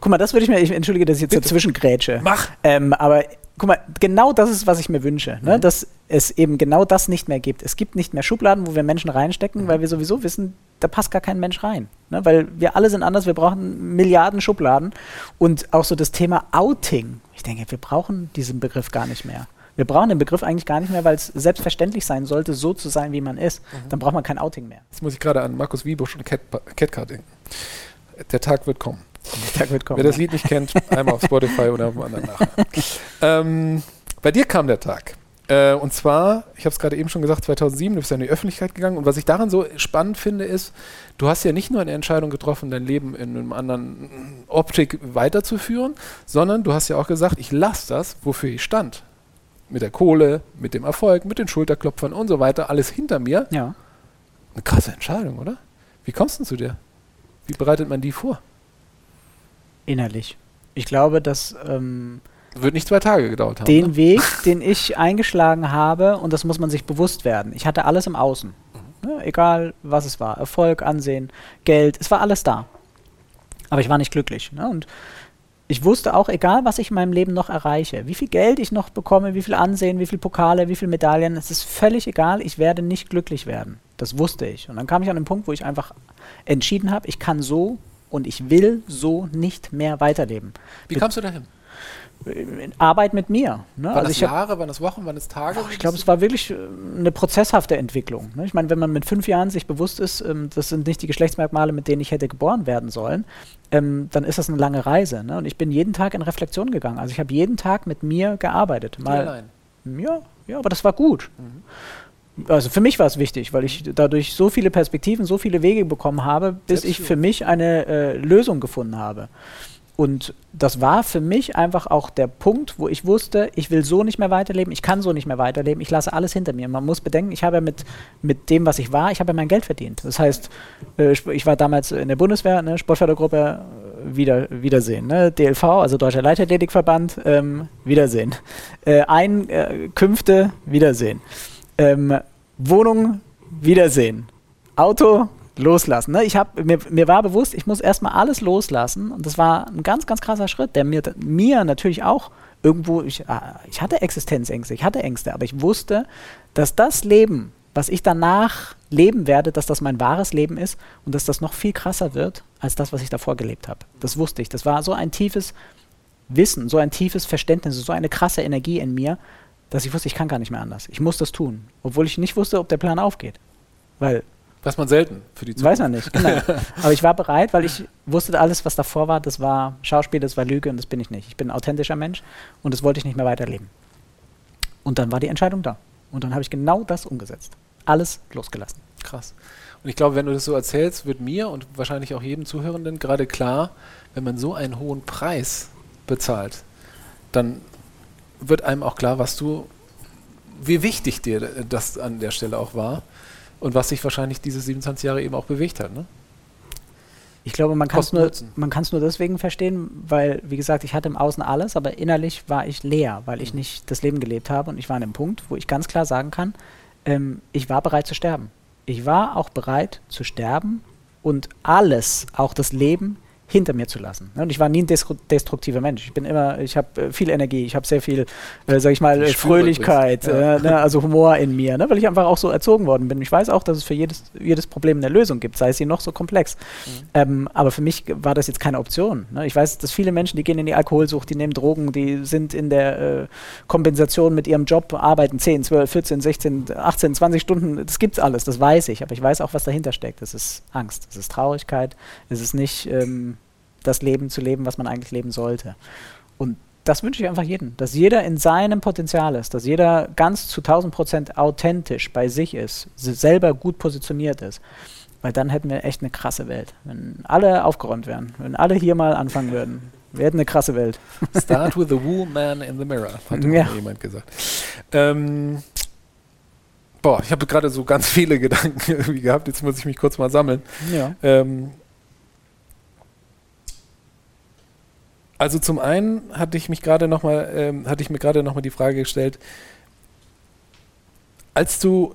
Guck mal, das würde ich mir, ich entschuldige, dass ich jetzt dazwischen grätsche. Mach! Ähm, aber guck mal, genau das ist, was ich mir wünsche. Ne? Mhm. Dass es eben genau das nicht mehr gibt. Es gibt nicht mehr Schubladen, wo wir Menschen reinstecken, mhm. weil wir sowieso wissen, da passt gar kein Mensch rein. Ne? Weil wir alle sind anders, wir brauchen Milliarden Schubladen. Und auch so das Thema Outing. Ich denke, wir brauchen diesen Begriff gar nicht mehr. Wir brauchen den Begriff eigentlich gar nicht mehr, weil es selbstverständlich sein sollte, so zu sein, wie man ist. Mhm. Dann braucht man kein Outing mehr. Jetzt muss ich gerade an Markus Wiebusch und Ketka denken. Der Tag wird kommen. Der Tag wird kommen. Wer das Lied nicht kennt, einmal auf Spotify oder auf dem anderen nachher. ähm, bei dir kam der Tag. Äh, und zwar, ich habe es gerade eben schon gesagt, 2007, du bist ja in die Öffentlichkeit gegangen. Und was ich daran so spannend finde, ist, du hast ja nicht nur eine Entscheidung getroffen, dein Leben in einem anderen Optik weiterzuführen, sondern du hast ja auch gesagt, ich lasse das, wofür ich stand. Mit der Kohle, mit dem Erfolg, mit den Schulterklopfern und so weiter, alles hinter mir. Ja. Eine krasse Entscheidung, oder? Wie kommst du zu dir? Wie bereitet man die vor? Innerlich. Ich glaube, dass. Ähm, Wird nicht zwei Tage gedauert haben. Den ne? Weg, den ich eingeschlagen habe, und das muss man sich bewusst werden. Ich hatte alles im Außen. Mhm. Ne, egal, was es war. Erfolg, Ansehen, Geld, es war alles da. Aber ich war nicht glücklich. Ne? Und ich wusste auch, egal was ich in meinem Leben noch erreiche, wie viel Geld ich noch bekomme, wie viel Ansehen, wie viel Pokale, wie viel Medaillen, es ist völlig egal, ich werde nicht glücklich werden. Das wusste ich. Und dann kam ich an den Punkt, wo ich einfach entschieden habe, ich kann so und ich will so nicht mehr weiterleben. Wie kamst du dahin? Arbeit mit mir. Ne? Waren also das Jahre, hab, waren das Wochen, waren das Tage? ich glaube, es war wirklich äh, eine prozesshafte Entwicklung. Ne? Ich meine, wenn man mit fünf Jahren sich bewusst ist, ähm, das sind nicht die Geschlechtsmerkmale, mit denen ich hätte geboren werden sollen, ähm, dann ist das eine lange Reise. Ne? Und ich bin jeden Tag in Reflexion gegangen. Also ich habe jeden Tag mit mir gearbeitet. Mal, allein? Ja, ja, aber das war gut. Mhm also für mich war es wichtig, weil ich dadurch so viele Perspektiven, so viele Wege bekommen habe, bis ich für mich eine äh, Lösung gefunden habe. Und das war für mich einfach auch der Punkt, wo ich wusste, ich will so nicht mehr weiterleben, ich kann so nicht mehr weiterleben, ich lasse alles hinter mir. Man muss bedenken, ich habe ja mit, mit dem, was ich war, ich habe ja mein Geld verdient. Das heißt, äh, ich war damals in der Bundeswehr, ne, Sportfördergruppe, äh, wieder, Wiedersehen. Ne? DLV, also Deutscher Leichtathletikverband, ähm, Wiedersehen. Äh, Einkünfte, Wiedersehen. Ähm, Wohnung, Wiedersehen. Auto, loslassen. Ne? Ich hab, mir, mir war bewusst, ich muss erstmal alles loslassen. Und das war ein ganz, ganz krasser Schritt, der mir, mir natürlich auch irgendwo, ich, ah, ich hatte Existenzängste, ich hatte Ängste, aber ich wusste, dass das Leben, was ich danach leben werde, dass das mein wahres Leben ist und dass das noch viel krasser wird als das, was ich davor gelebt habe. Das wusste ich. Das war so ein tiefes Wissen, so ein tiefes Verständnis, so eine krasse Energie in mir, dass ich wusste, ich kann gar nicht mehr anders. Ich muss das tun. Obwohl ich nicht wusste, ob der Plan aufgeht. Weil. Weiß man selten für die Zukunft. Weiß man nicht, genau. Aber ich war bereit, weil ich wusste, alles, was davor war, das war Schauspiel, das war Lüge und das bin ich nicht. Ich bin ein authentischer Mensch und das wollte ich nicht mehr weiterleben. Und dann war die Entscheidung da. Und dann habe ich genau das umgesetzt. Alles losgelassen. Krass. Und ich glaube, wenn du das so erzählst, wird mir und wahrscheinlich auch jedem Zuhörenden gerade klar, wenn man so einen hohen Preis bezahlt, dann wird einem auch klar, was du, wie wichtig dir das an der Stelle auch war und was sich wahrscheinlich diese 27 Jahre eben auch bewegt hat. Ne? Ich glaube, man kann es nur, nur deswegen verstehen, weil, wie gesagt, ich hatte im Außen alles, aber innerlich war ich leer, weil ich mhm. nicht das Leben gelebt habe und ich war an dem Punkt, wo ich ganz klar sagen kann, ähm, ich war bereit zu sterben. Ich war auch bereit zu sterben und alles, auch das Leben, hinter mir zu lassen. Und ich war nie ein destruktiver Mensch. Ich bin immer, ich habe äh, viel Energie, ich habe sehr viel, äh, sag ich mal, ich Fröhlichkeit, ja. äh, ne, also Humor in mir, ne, weil ich einfach auch so erzogen worden bin. Ich weiß auch, dass es für jedes, jedes Problem eine Lösung gibt, sei es sie noch so komplex. Mhm. Ähm, aber für mich war das jetzt keine Option. Ne? Ich weiß, dass viele Menschen, die gehen in die Alkoholsucht, die nehmen Drogen, die sind in der äh, Kompensation mit ihrem Job, arbeiten 10, 12, 14, 16, 18, 20 Stunden, das gibt's alles, das weiß ich. Aber ich weiß auch, was dahinter steckt. Es ist Angst, es ist Traurigkeit, es ist nicht ähm, das Leben zu leben, was man eigentlich leben sollte. Und das wünsche ich einfach jedem, dass jeder in seinem Potenzial ist, dass jeder ganz zu 1000 Prozent authentisch bei sich ist, selber gut positioniert ist. Weil dann hätten wir echt eine krasse Welt. Wenn alle aufgeräumt wären, wenn alle hier mal anfangen würden, Wird eine krasse Welt. Start with the woman in the mirror, hat Ja. jemand gesagt. Ähm, boah, ich habe gerade so ganz viele Gedanken irgendwie gehabt. Jetzt muss ich mich kurz mal sammeln. Ja. Ähm, also zum einen hatte ich mich gerade noch mal, ähm, hatte ich mir gerade noch mal die Frage gestellt, als du,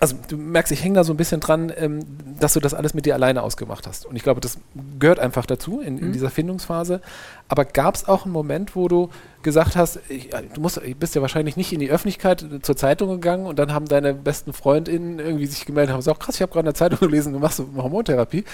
also du merkst, ich hänge da so ein bisschen dran, ähm, dass du das alles mit dir alleine ausgemacht hast. Und ich glaube, das gehört einfach dazu in, in Mhm. dieser Findungsphase. Aber gab es auch einen Moment, wo du gesagt hast, ich, du musst, bist ja wahrscheinlich nicht in die Öffentlichkeit äh, zur Zeitung gegangen und dann haben deine besten FreundInnen irgendwie sich gemeldet und haben gesagt, krass, ich habe gerade eine Zeitung gelesen, du machst Hormontherapie.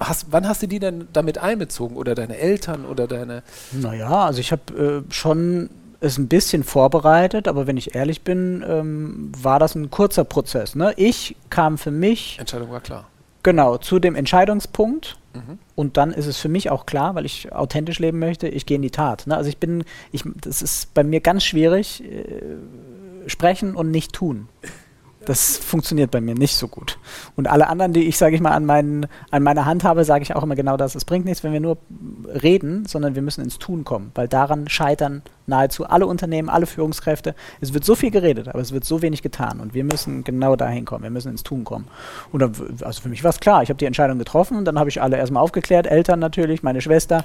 Ha- Hast, wann hast du die denn damit einbezogen? Oder deine Eltern oder deine. Naja, also ich habe äh, schon es ein bisschen vorbereitet, aber wenn ich ehrlich bin, ähm, war das ein kurzer Prozess. Ne? Ich kam für mich Entscheidung war klar. genau zu dem Entscheidungspunkt Mhm. und dann ist es für mich auch klar, weil ich authentisch leben möchte, ich gehe in die Tat. Ne? Also ich bin, ich, das ist bei mir ganz schwierig, äh, sprechen und nicht tun. Das funktioniert bei mir nicht so gut. Und alle anderen, die ich, sage ich mal, an, meinen, an meiner Hand habe, sage ich auch immer genau das. Es bringt nichts, wenn wir nur reden, sondern wir müssen ins Tun kommen, weil daran scheitern nahezu alle Unternehmen, alle Führungskräfte. Es wird so viel geredet, aber es wird so wenig getan und wir müssen genau dahin kommen. Wir müssen ins Tun kommen. Und dann, also für mich war es klar, ich habe die Entscheidung getroffen, dann habe ich alle erstmal aufgeklärt, Eltern natürlich, meine Schwester.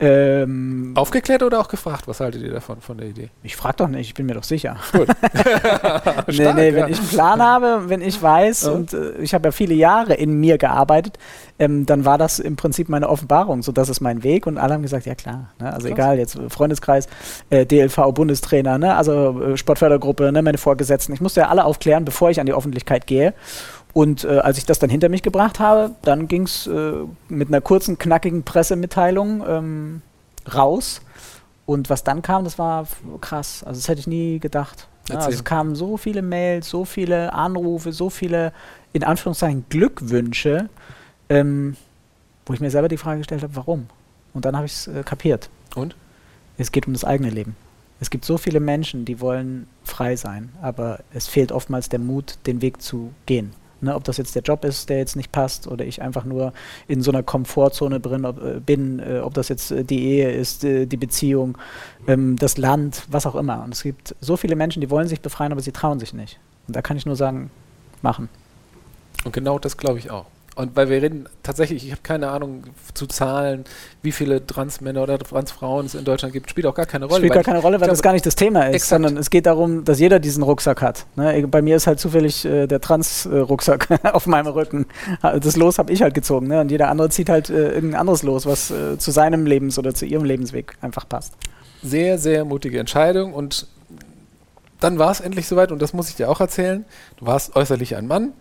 Ähm, Aufgeklärt oder auch gefragt? Was haltet ihr davon, von der Idee? ich frage doch nicht, ich bin mir doch sicher. Gut. nee, Stark, nee, ja. wenn ich einen Plan habe, wenn ich weiß Ja. und äh, ich habe ja viele Jahre in mir gearbeitet, ähm, dann war das im Prinzip meine Offenbarung. So, das ist mein Weg und alle haben gesagt, ja klar. Ne? Also Krass. egal, jetzt Freundeskreis, äh, DLV-Bundestrainer, ne? also äh, Sportfördergruppe, ne? meine Vorgesetzten. Ich musste ja alle aufklären, bevor ich an die Öffentlichkeit gehe. Und äh, als ich das dann hinter mich gebracht habe, dann ging es äh, mit einer kurzen, knackigen Pressemitteilung ähm, raus. Und was dann kam, das war krass. Also das hätte ich nie gedacht. Ja, also es kamen so viele Mails, so viele Anrufe, so viele, in Anführungszeichen, Glückwünsche, ähm, wo ich mir selber die Frage gestellt habe, warum? Und dann habe ich es äh, kapiert. Und? Es geht um das eigene Leben. Es gibt so viele Menschen, die wollen frei sein, aber es fehlt oftmals der Mut, den Weg zu gehen. Ne, ob das jetzt der Job ist, der jetzt nicht passt, oder ich einfach nur in so einer Komfortzone drin ob, äh, bin, äh, ob das jetzt äh, die Ehe ist, äh, die Beziehung, ähm, das Land, was auch immer. Und es gibt so viele Menschen, die wollen sich befreien, aber sie trauen sich nicht. Und da kann ich nur sagen, machen. Und genau das glaube ich auch. Und weil wir reden tatsächlich, ich habe keine Ahnung zu Zahlen, wie viele Transmänner oder Transfrauen es in Deutschland gibt, spielt auch gar keine Rolle. Spielt gar keine Rolle, weil ich das glaube- gar nicht das Thema ist, Exakt. sondern es geht darum, dass jeder diesen Rucksack hat. Ne? Bei mir ist halt zufällig äh, der Trans-Rucksack auf meinem Rücken. Das Los habe ich halt gezogen. Ne? Und jeder andere zieht halt äh, irgendein anderes Los, was äh, zu seinem Lebens- oder zu ihrem Lebensweg einfach passt. sehr, sehr mutige Entscheidung und dann war es endlich soweit und das muss ich dir auch erzählen. Du warst äußerlich ein Mann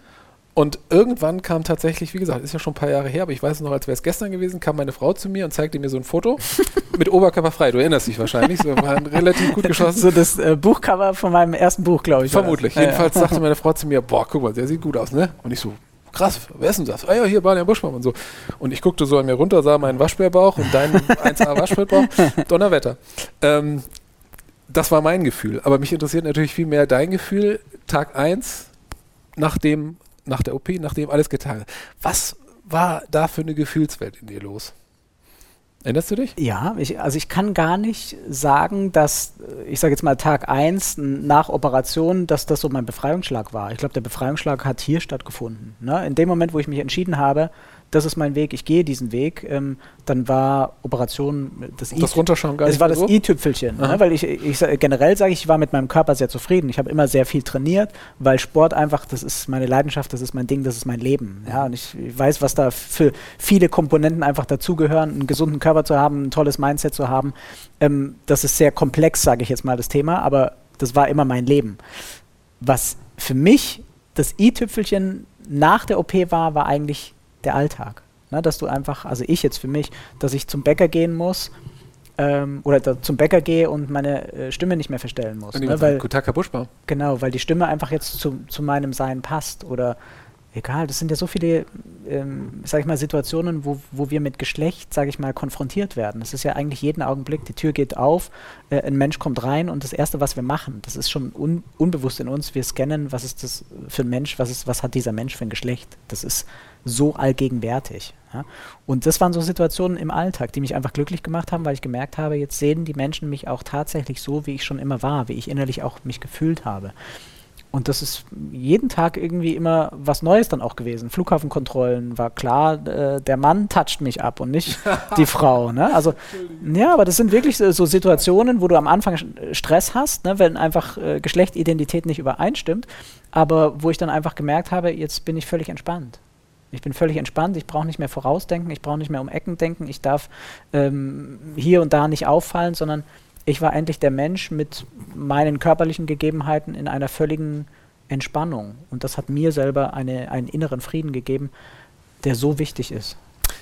und irgendwann kam tatsächlich, wie gesagt, ist ja schon ein paar Jahre her, aber ich weiß es noch, als wäre es gestern gewesen, kam meine Frau zu mir und zeigte mir so ein Foto mit Oberkörper frei. Du erinnerst dich wahrscheinlich, so war relativ gut geschossen. So das äh, Buchcover von meinem ersten Buch, glaube ich. Vermutlich. Ja, ja. Jedenfalls sagte meine Frau zu mir, boah, guck mal, der sieht gut aus, ne? Und ich so, krass, wer ist denn das? Ah ja, hier, Balian Buschmann und so. Und ich guckte so an mir runter, sah meinen Waschbärbauch und deinen 1A Waschbärbauch. Donnerwetter. Ähm, das war mein Gefühl. Aber mich interessiert natürlich viel mehr dein Gefühl, Tag 1, nachdem, nach der OP, nachdem alles getan ist. Was war da für eine Gefühlswelt in dir los? Erinnerst du dich? Ja, ich, also ich kann gar nicht sagen, dass, ich sage jetzt mal Tag 1 nach Operation, dass das so mein Befreiungsschlag war. Ich glaube, der Befreiungsschlag hat hier stattgefunden. Ne? In dem Moment, wo ich mich entschieden habe, das ist mein Weg, ich gehe diesen Weg, ähm, dann war Operation das Und das Runterschauen gar es nicht war mehr das so? i-Tüpfelchen, ne? weil ich, ich generell sage ich, ich war mit meinem Körper sehr zufrieden. Ich habe immer sehr viel trainiert, weil Sport einfach, das ist meine Leidenschaft, das ist mein Ding, das ist mein Leben. Ja, und ich, ich weiß, was da für viele Komponenten einfach dazugehören, einen gesunden Körper zu haben, ein tolles Mindset zu haben. Ähm, das ist sehr komplex, sage ich jetzt mal das Thema, aber das war immer mein Leben. Was für mich das i-Tüpfelchen nach der OP war, war eigentlich der Alltag. Ne, dass du einfach, also ich jetzt für mich, dass ich zum Bäcker gehen muss ähm, oder da zum Bäcker gehe und meine äh, Stimme nicht mehr verstellen muss. Und Ne, weil, Guten Tag, Herr Buschbaum. genau, weil die Stimme einfach jetzt zu, zu meinem Sein passt. Oder egal, das sind ja so viele, ähm, sag ich mal, Situationen, wo, wo wir mit Geschlecht, sag ich mal, konfrontiert werden. Das ist ja eigentlich jeden Augenblick, die Tür geht auf, äh, ein Mensch kommt rein und das Erste, was wir machen, das ist schon un unbewusst in uns, wir scannen, was ist das für ein Mensch, was, ist, was hat dieser Mensch für ein Geschlecht. Das ist so allgegenwärtig. Ja? Und das waren so Situationen im Alltag, die mich einfach glücklich gemacht haben, weil ich gemerkt habe, jetzt sehen die Menschen mich auch tatsächlich so, wie ich schon immer war, wie ich innerlich auch mich gefühlt habe. Und das ist jeden Tag irgendwie immer was Neues dann auch gewesen. Flughafenkontrollen war klar, äh, der Mann toucht mich ab und nicht die Frau. Ne? Also, ja, aber das sind wirklich so, so, Situationen, wo du am Anfang Stress hast, ne? wenn einfach äh, Geschlechtidentität nicht übereinstimmt. Aber wo ich dann einfach gemerkt habe, jetzt bin ich völlig entspannt. Ich bin völlig entspannt, ich brauche nicht mehr vorausdenken, ich brauche nicht mehr um Ecken denken, ich darf ähm, hier und da nicht auffallen, sondern ich war endlich der Mensch mit meinen körperlichen Gegebenheiten in einer völligen Entspannung. Und das hat mir selber eine, einen inneren Frieden gegeben, der so wichtig ist.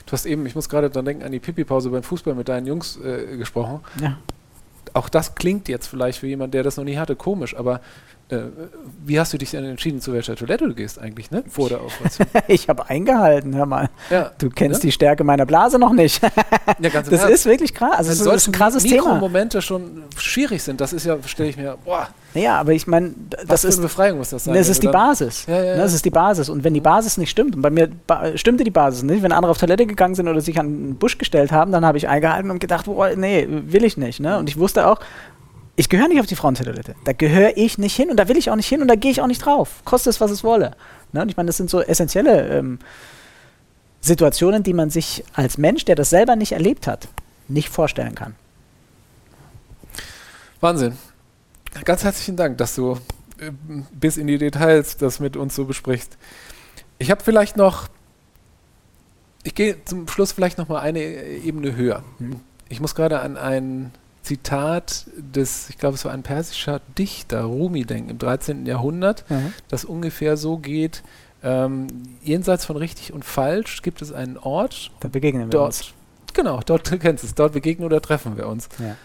Du hast eben, ich muss gerade dann denken, an die Pipi-Pause beim Fußball mit deinen Jungs äh, gesprochen. Ja. Auch das klingt jetzt vielleicht für jemanden, der das noch nie hatte, komisch, aber äh, wie hast du dich denn entschieden, zu welcher Toilette du gehst eigentlich, ne? Vor der Operation? ich habe eingehalten, hör mal. Ja. Du kennst ja? die Stärke meiner Blase noch nicht. ja, ganz Das ist wirklich krass. Also, das ist ein krasses Thema. Momente schon schwierig sind, das ist ja, stelle ich mir, boah. Ja, aber ich meine, das ist Befreiung muss das sein. Das ist die Basis. Ja, ja, das ist die Basis. Und wenn die Basis nicht stimmt, und bei mir stimmte die Basis nicht, wenn andere auf Toilette gegangen sind oder sich an den Busch gestellt haben, dann habe ich eingehalten und gedacht, boah, nee, will ich nicht. Ne? Und ich wusste auch, ich gehöre nicht auf die Frauentoilette. Da gehöre ich nicht hin und da will ich auch nicht hin und da gehe ich auch nicht drauf. Koste es, was es wolle. Ne? Und ich meine, das sind so essentielle ähm, Situationen, die man sich als Mensch, der das selber nicht erlebt hat, nicht vorstellen kann. Wahnsinn. Ganz herzlichen Dank, dass du äh, bis in die Details das mit uns so besprichst. Ich habe vielleicht noch, ich gehe zum Schluss vielleicht noch mal eine Ebene höher. Hm. Ich muss gerade an einen Zitat des, ich glaube, es war ein persischer Dichter, Rumi denken, im 13. Jahrhundert, mhm. das ungefähr so geht, ähm, jenseits von richtig und falsch gibt es einen Ort. Da begegnen wir dort, uns. Genau, dort du kennst es, dort begegnen oder treffen wir uns. Ja.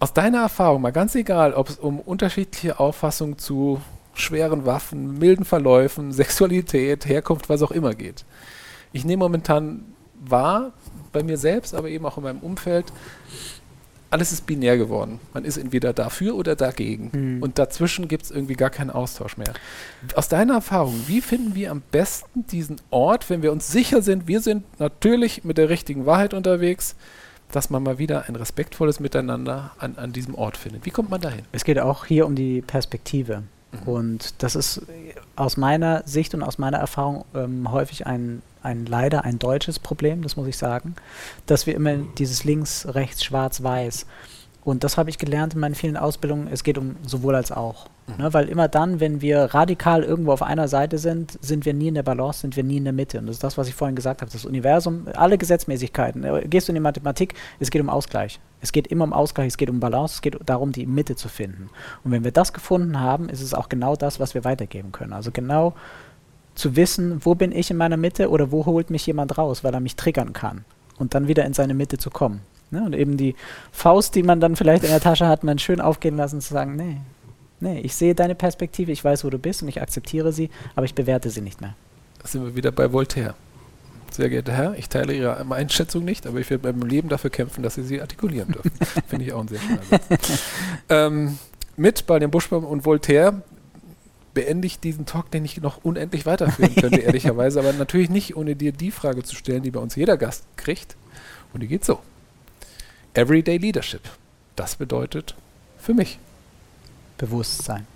Aus deiner Erfahrung, mal ganz egal, ob es um unterschiedliche Auffassungen zu schweren Waffen, milden Verläufen, Sexualität, Herkunft, was auch immer geht. Ich nehme momentan wahr, bei mir selbst, aber eben auch in meinem Umfeld, alles ist binär geworden. Man ist entweder dafür oder dagegen. Mhm. Und dazwischen gibt es irgendwie gar keinen Austausch mehr. Aus deiner Erfahrung, wie finden wir am besten diesen Ort, wenn wir uns sicher sind, wir sind natürlich mit der richtigen Wahrheit unterwegs, dass man mal wieder ein respektvolles Miteinander an, an diesem Ort findet? Wie kommt man dahin? Es geht auch hier um die Perspektive. Mhm. Und das ist aus meiner Sicht und aus meiner Erfahrung ähm, häufig ein ein leider ein deutsches Problem, das muss ich sagen, dass wir immer dieses links, rechts, schwarz, weiß. Und das habe ich gelernt in meinen vielen Ausbildungen. Es geht um sowohl als auch. Mhm. Ne? Weil immer dann, wenn wir radikal irgendwo auf einer Seite sind, sind wir nie in der Balance, sind wir nie in der Mitte. Und das ist das, was ich vorhin gesagt habe. Das Universum, alle Gesetzmäßigkeiten. Äh, gehst du in die Mathematik, es geht um Ausgleich. Es geht immer um Ausgleich, es geht um Balance, es geht darum, die Mitte zu finden. Und wenn wir das gefunden haben, ist es auch genau das, was wir weitergeben können. Also genau zu wissen, wo bin ich in meiner Mitte oder wo holt mich jemand raus, weil er mich triggern kann und dann wieder in seine Mitte zu kommen. Ne? Und eben die Faust, die man dann vielleicht in der Tasche hat, man schön aufgehen lassen, zu sagen, nee, nee, ich sehe deine Perspektive, ich weiß, wo du bist und ich akzeptiere sie, aber ich bewerte sie nicht mehr. Da sind wir wieder bei Voltaire. Sehr geehrter Herr, ich teile Ihre Einschätzung nicht, aber ich werde beim Leben dafür kämpfen, dass Sie sie artikulieren dürfen. Finde ich auch ein sehr schöner Satz. ähm, mit bei den Buschbaum und Voltaire beende ich diesen Talk, den ich noch unendlich weiterführen könnte, ehrlicherweise, aber natürlich nicht, ohne dir die Frage zu stellen, die bei uns jeder Gast kriegt. Und die geht so. Everyday Leadership. Das bedeutet für mich Bewusstsein.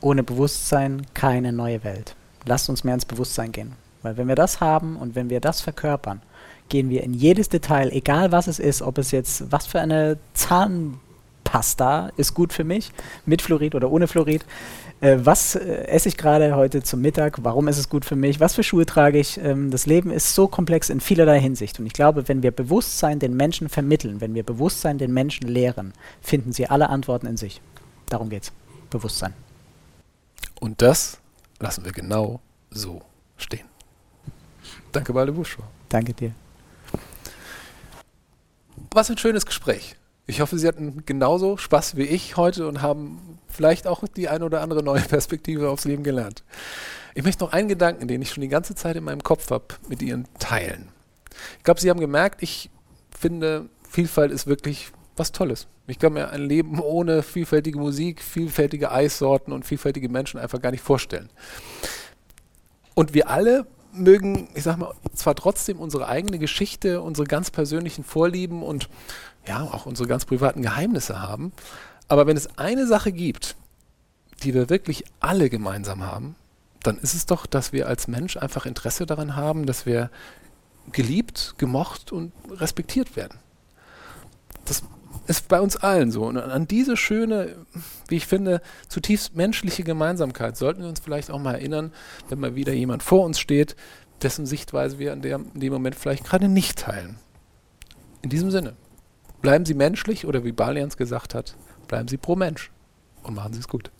Ohne Bewusstsein keine neue Welt. Lasst uns mehr ins Bewusstsein gehen. Weil wenn wir das haben und wenn wir das verkörpern, gehen wir in jedes Detail, egal was es ist, ob es jetzt, was für eine Zahnpasta ist gut für mich, mit Fluorid oder ohne Fluorid, äh, was äh, esse ich gerade heute zum Mittag? Warum ist es gut für mich? Was für Schuhe trage ich? Ähm, das Leben ist so komplex in vielerlei Hinsicht. Und ich glaube, wenn wir Bewusstsein den Menschen vermitteln, wenn wir Bewusstsein den Menschen lehren, finden sie alle Antworten in sich. Darum geht's. Bewusstsein. Und das lassen wir genau so stehen. Danke, Balde Buschor. Danke dir. Was ein schönes Gespräch. Ich hoffe, Sie hatten genauso Spaß wie ich heute und haben vielleicht auch die eine oder andere neue Perspektive aufs Leben gelernt. Ich möchte noch einen Gedanken, den ich schon die ganze Zeit in meinem Kopf habe, mit Ihnen teilen. Ich glaube, Sie haben gemerkt, ich finde, Vielfalt ist wirklich was Tolles. Ich kann mir ein Leben ohne vielfältige Musik, vielfältige Eissorten und vielfältige Menschen einfach gar nicht vorstellen. Und wir alle mögen, ich sag mal, zwar trotzdem unsere eigene Geschichte, unsere ganz persönlichen Vorlieben und ja, auch unsere ganz privaten Geheimnisse haben. Aber wenn es eine Sache gibt, die wir wirklich alle gemeinsam haben, dann ist es doch, dass wir als Mensch einfach Interesse daran haben, dass wir geliebt, gemocht und respektiert werden. Das ist bei uns allen so. Und an diese schöne, wie ich finde, zutiefst menschliche Gemeinsamkeit sollten wir uns vielleicht auch mal erinnern, wenn mal wieder jemand vor uns steht, dessen Sichtweise wir in, dem Moment vielleicht gerade nicht teilen. In diesem Sinne, bleiben Sie menschlich oder wie Balians gesagt hat, bleiben Sie pro Mensch und machen Sie es gut.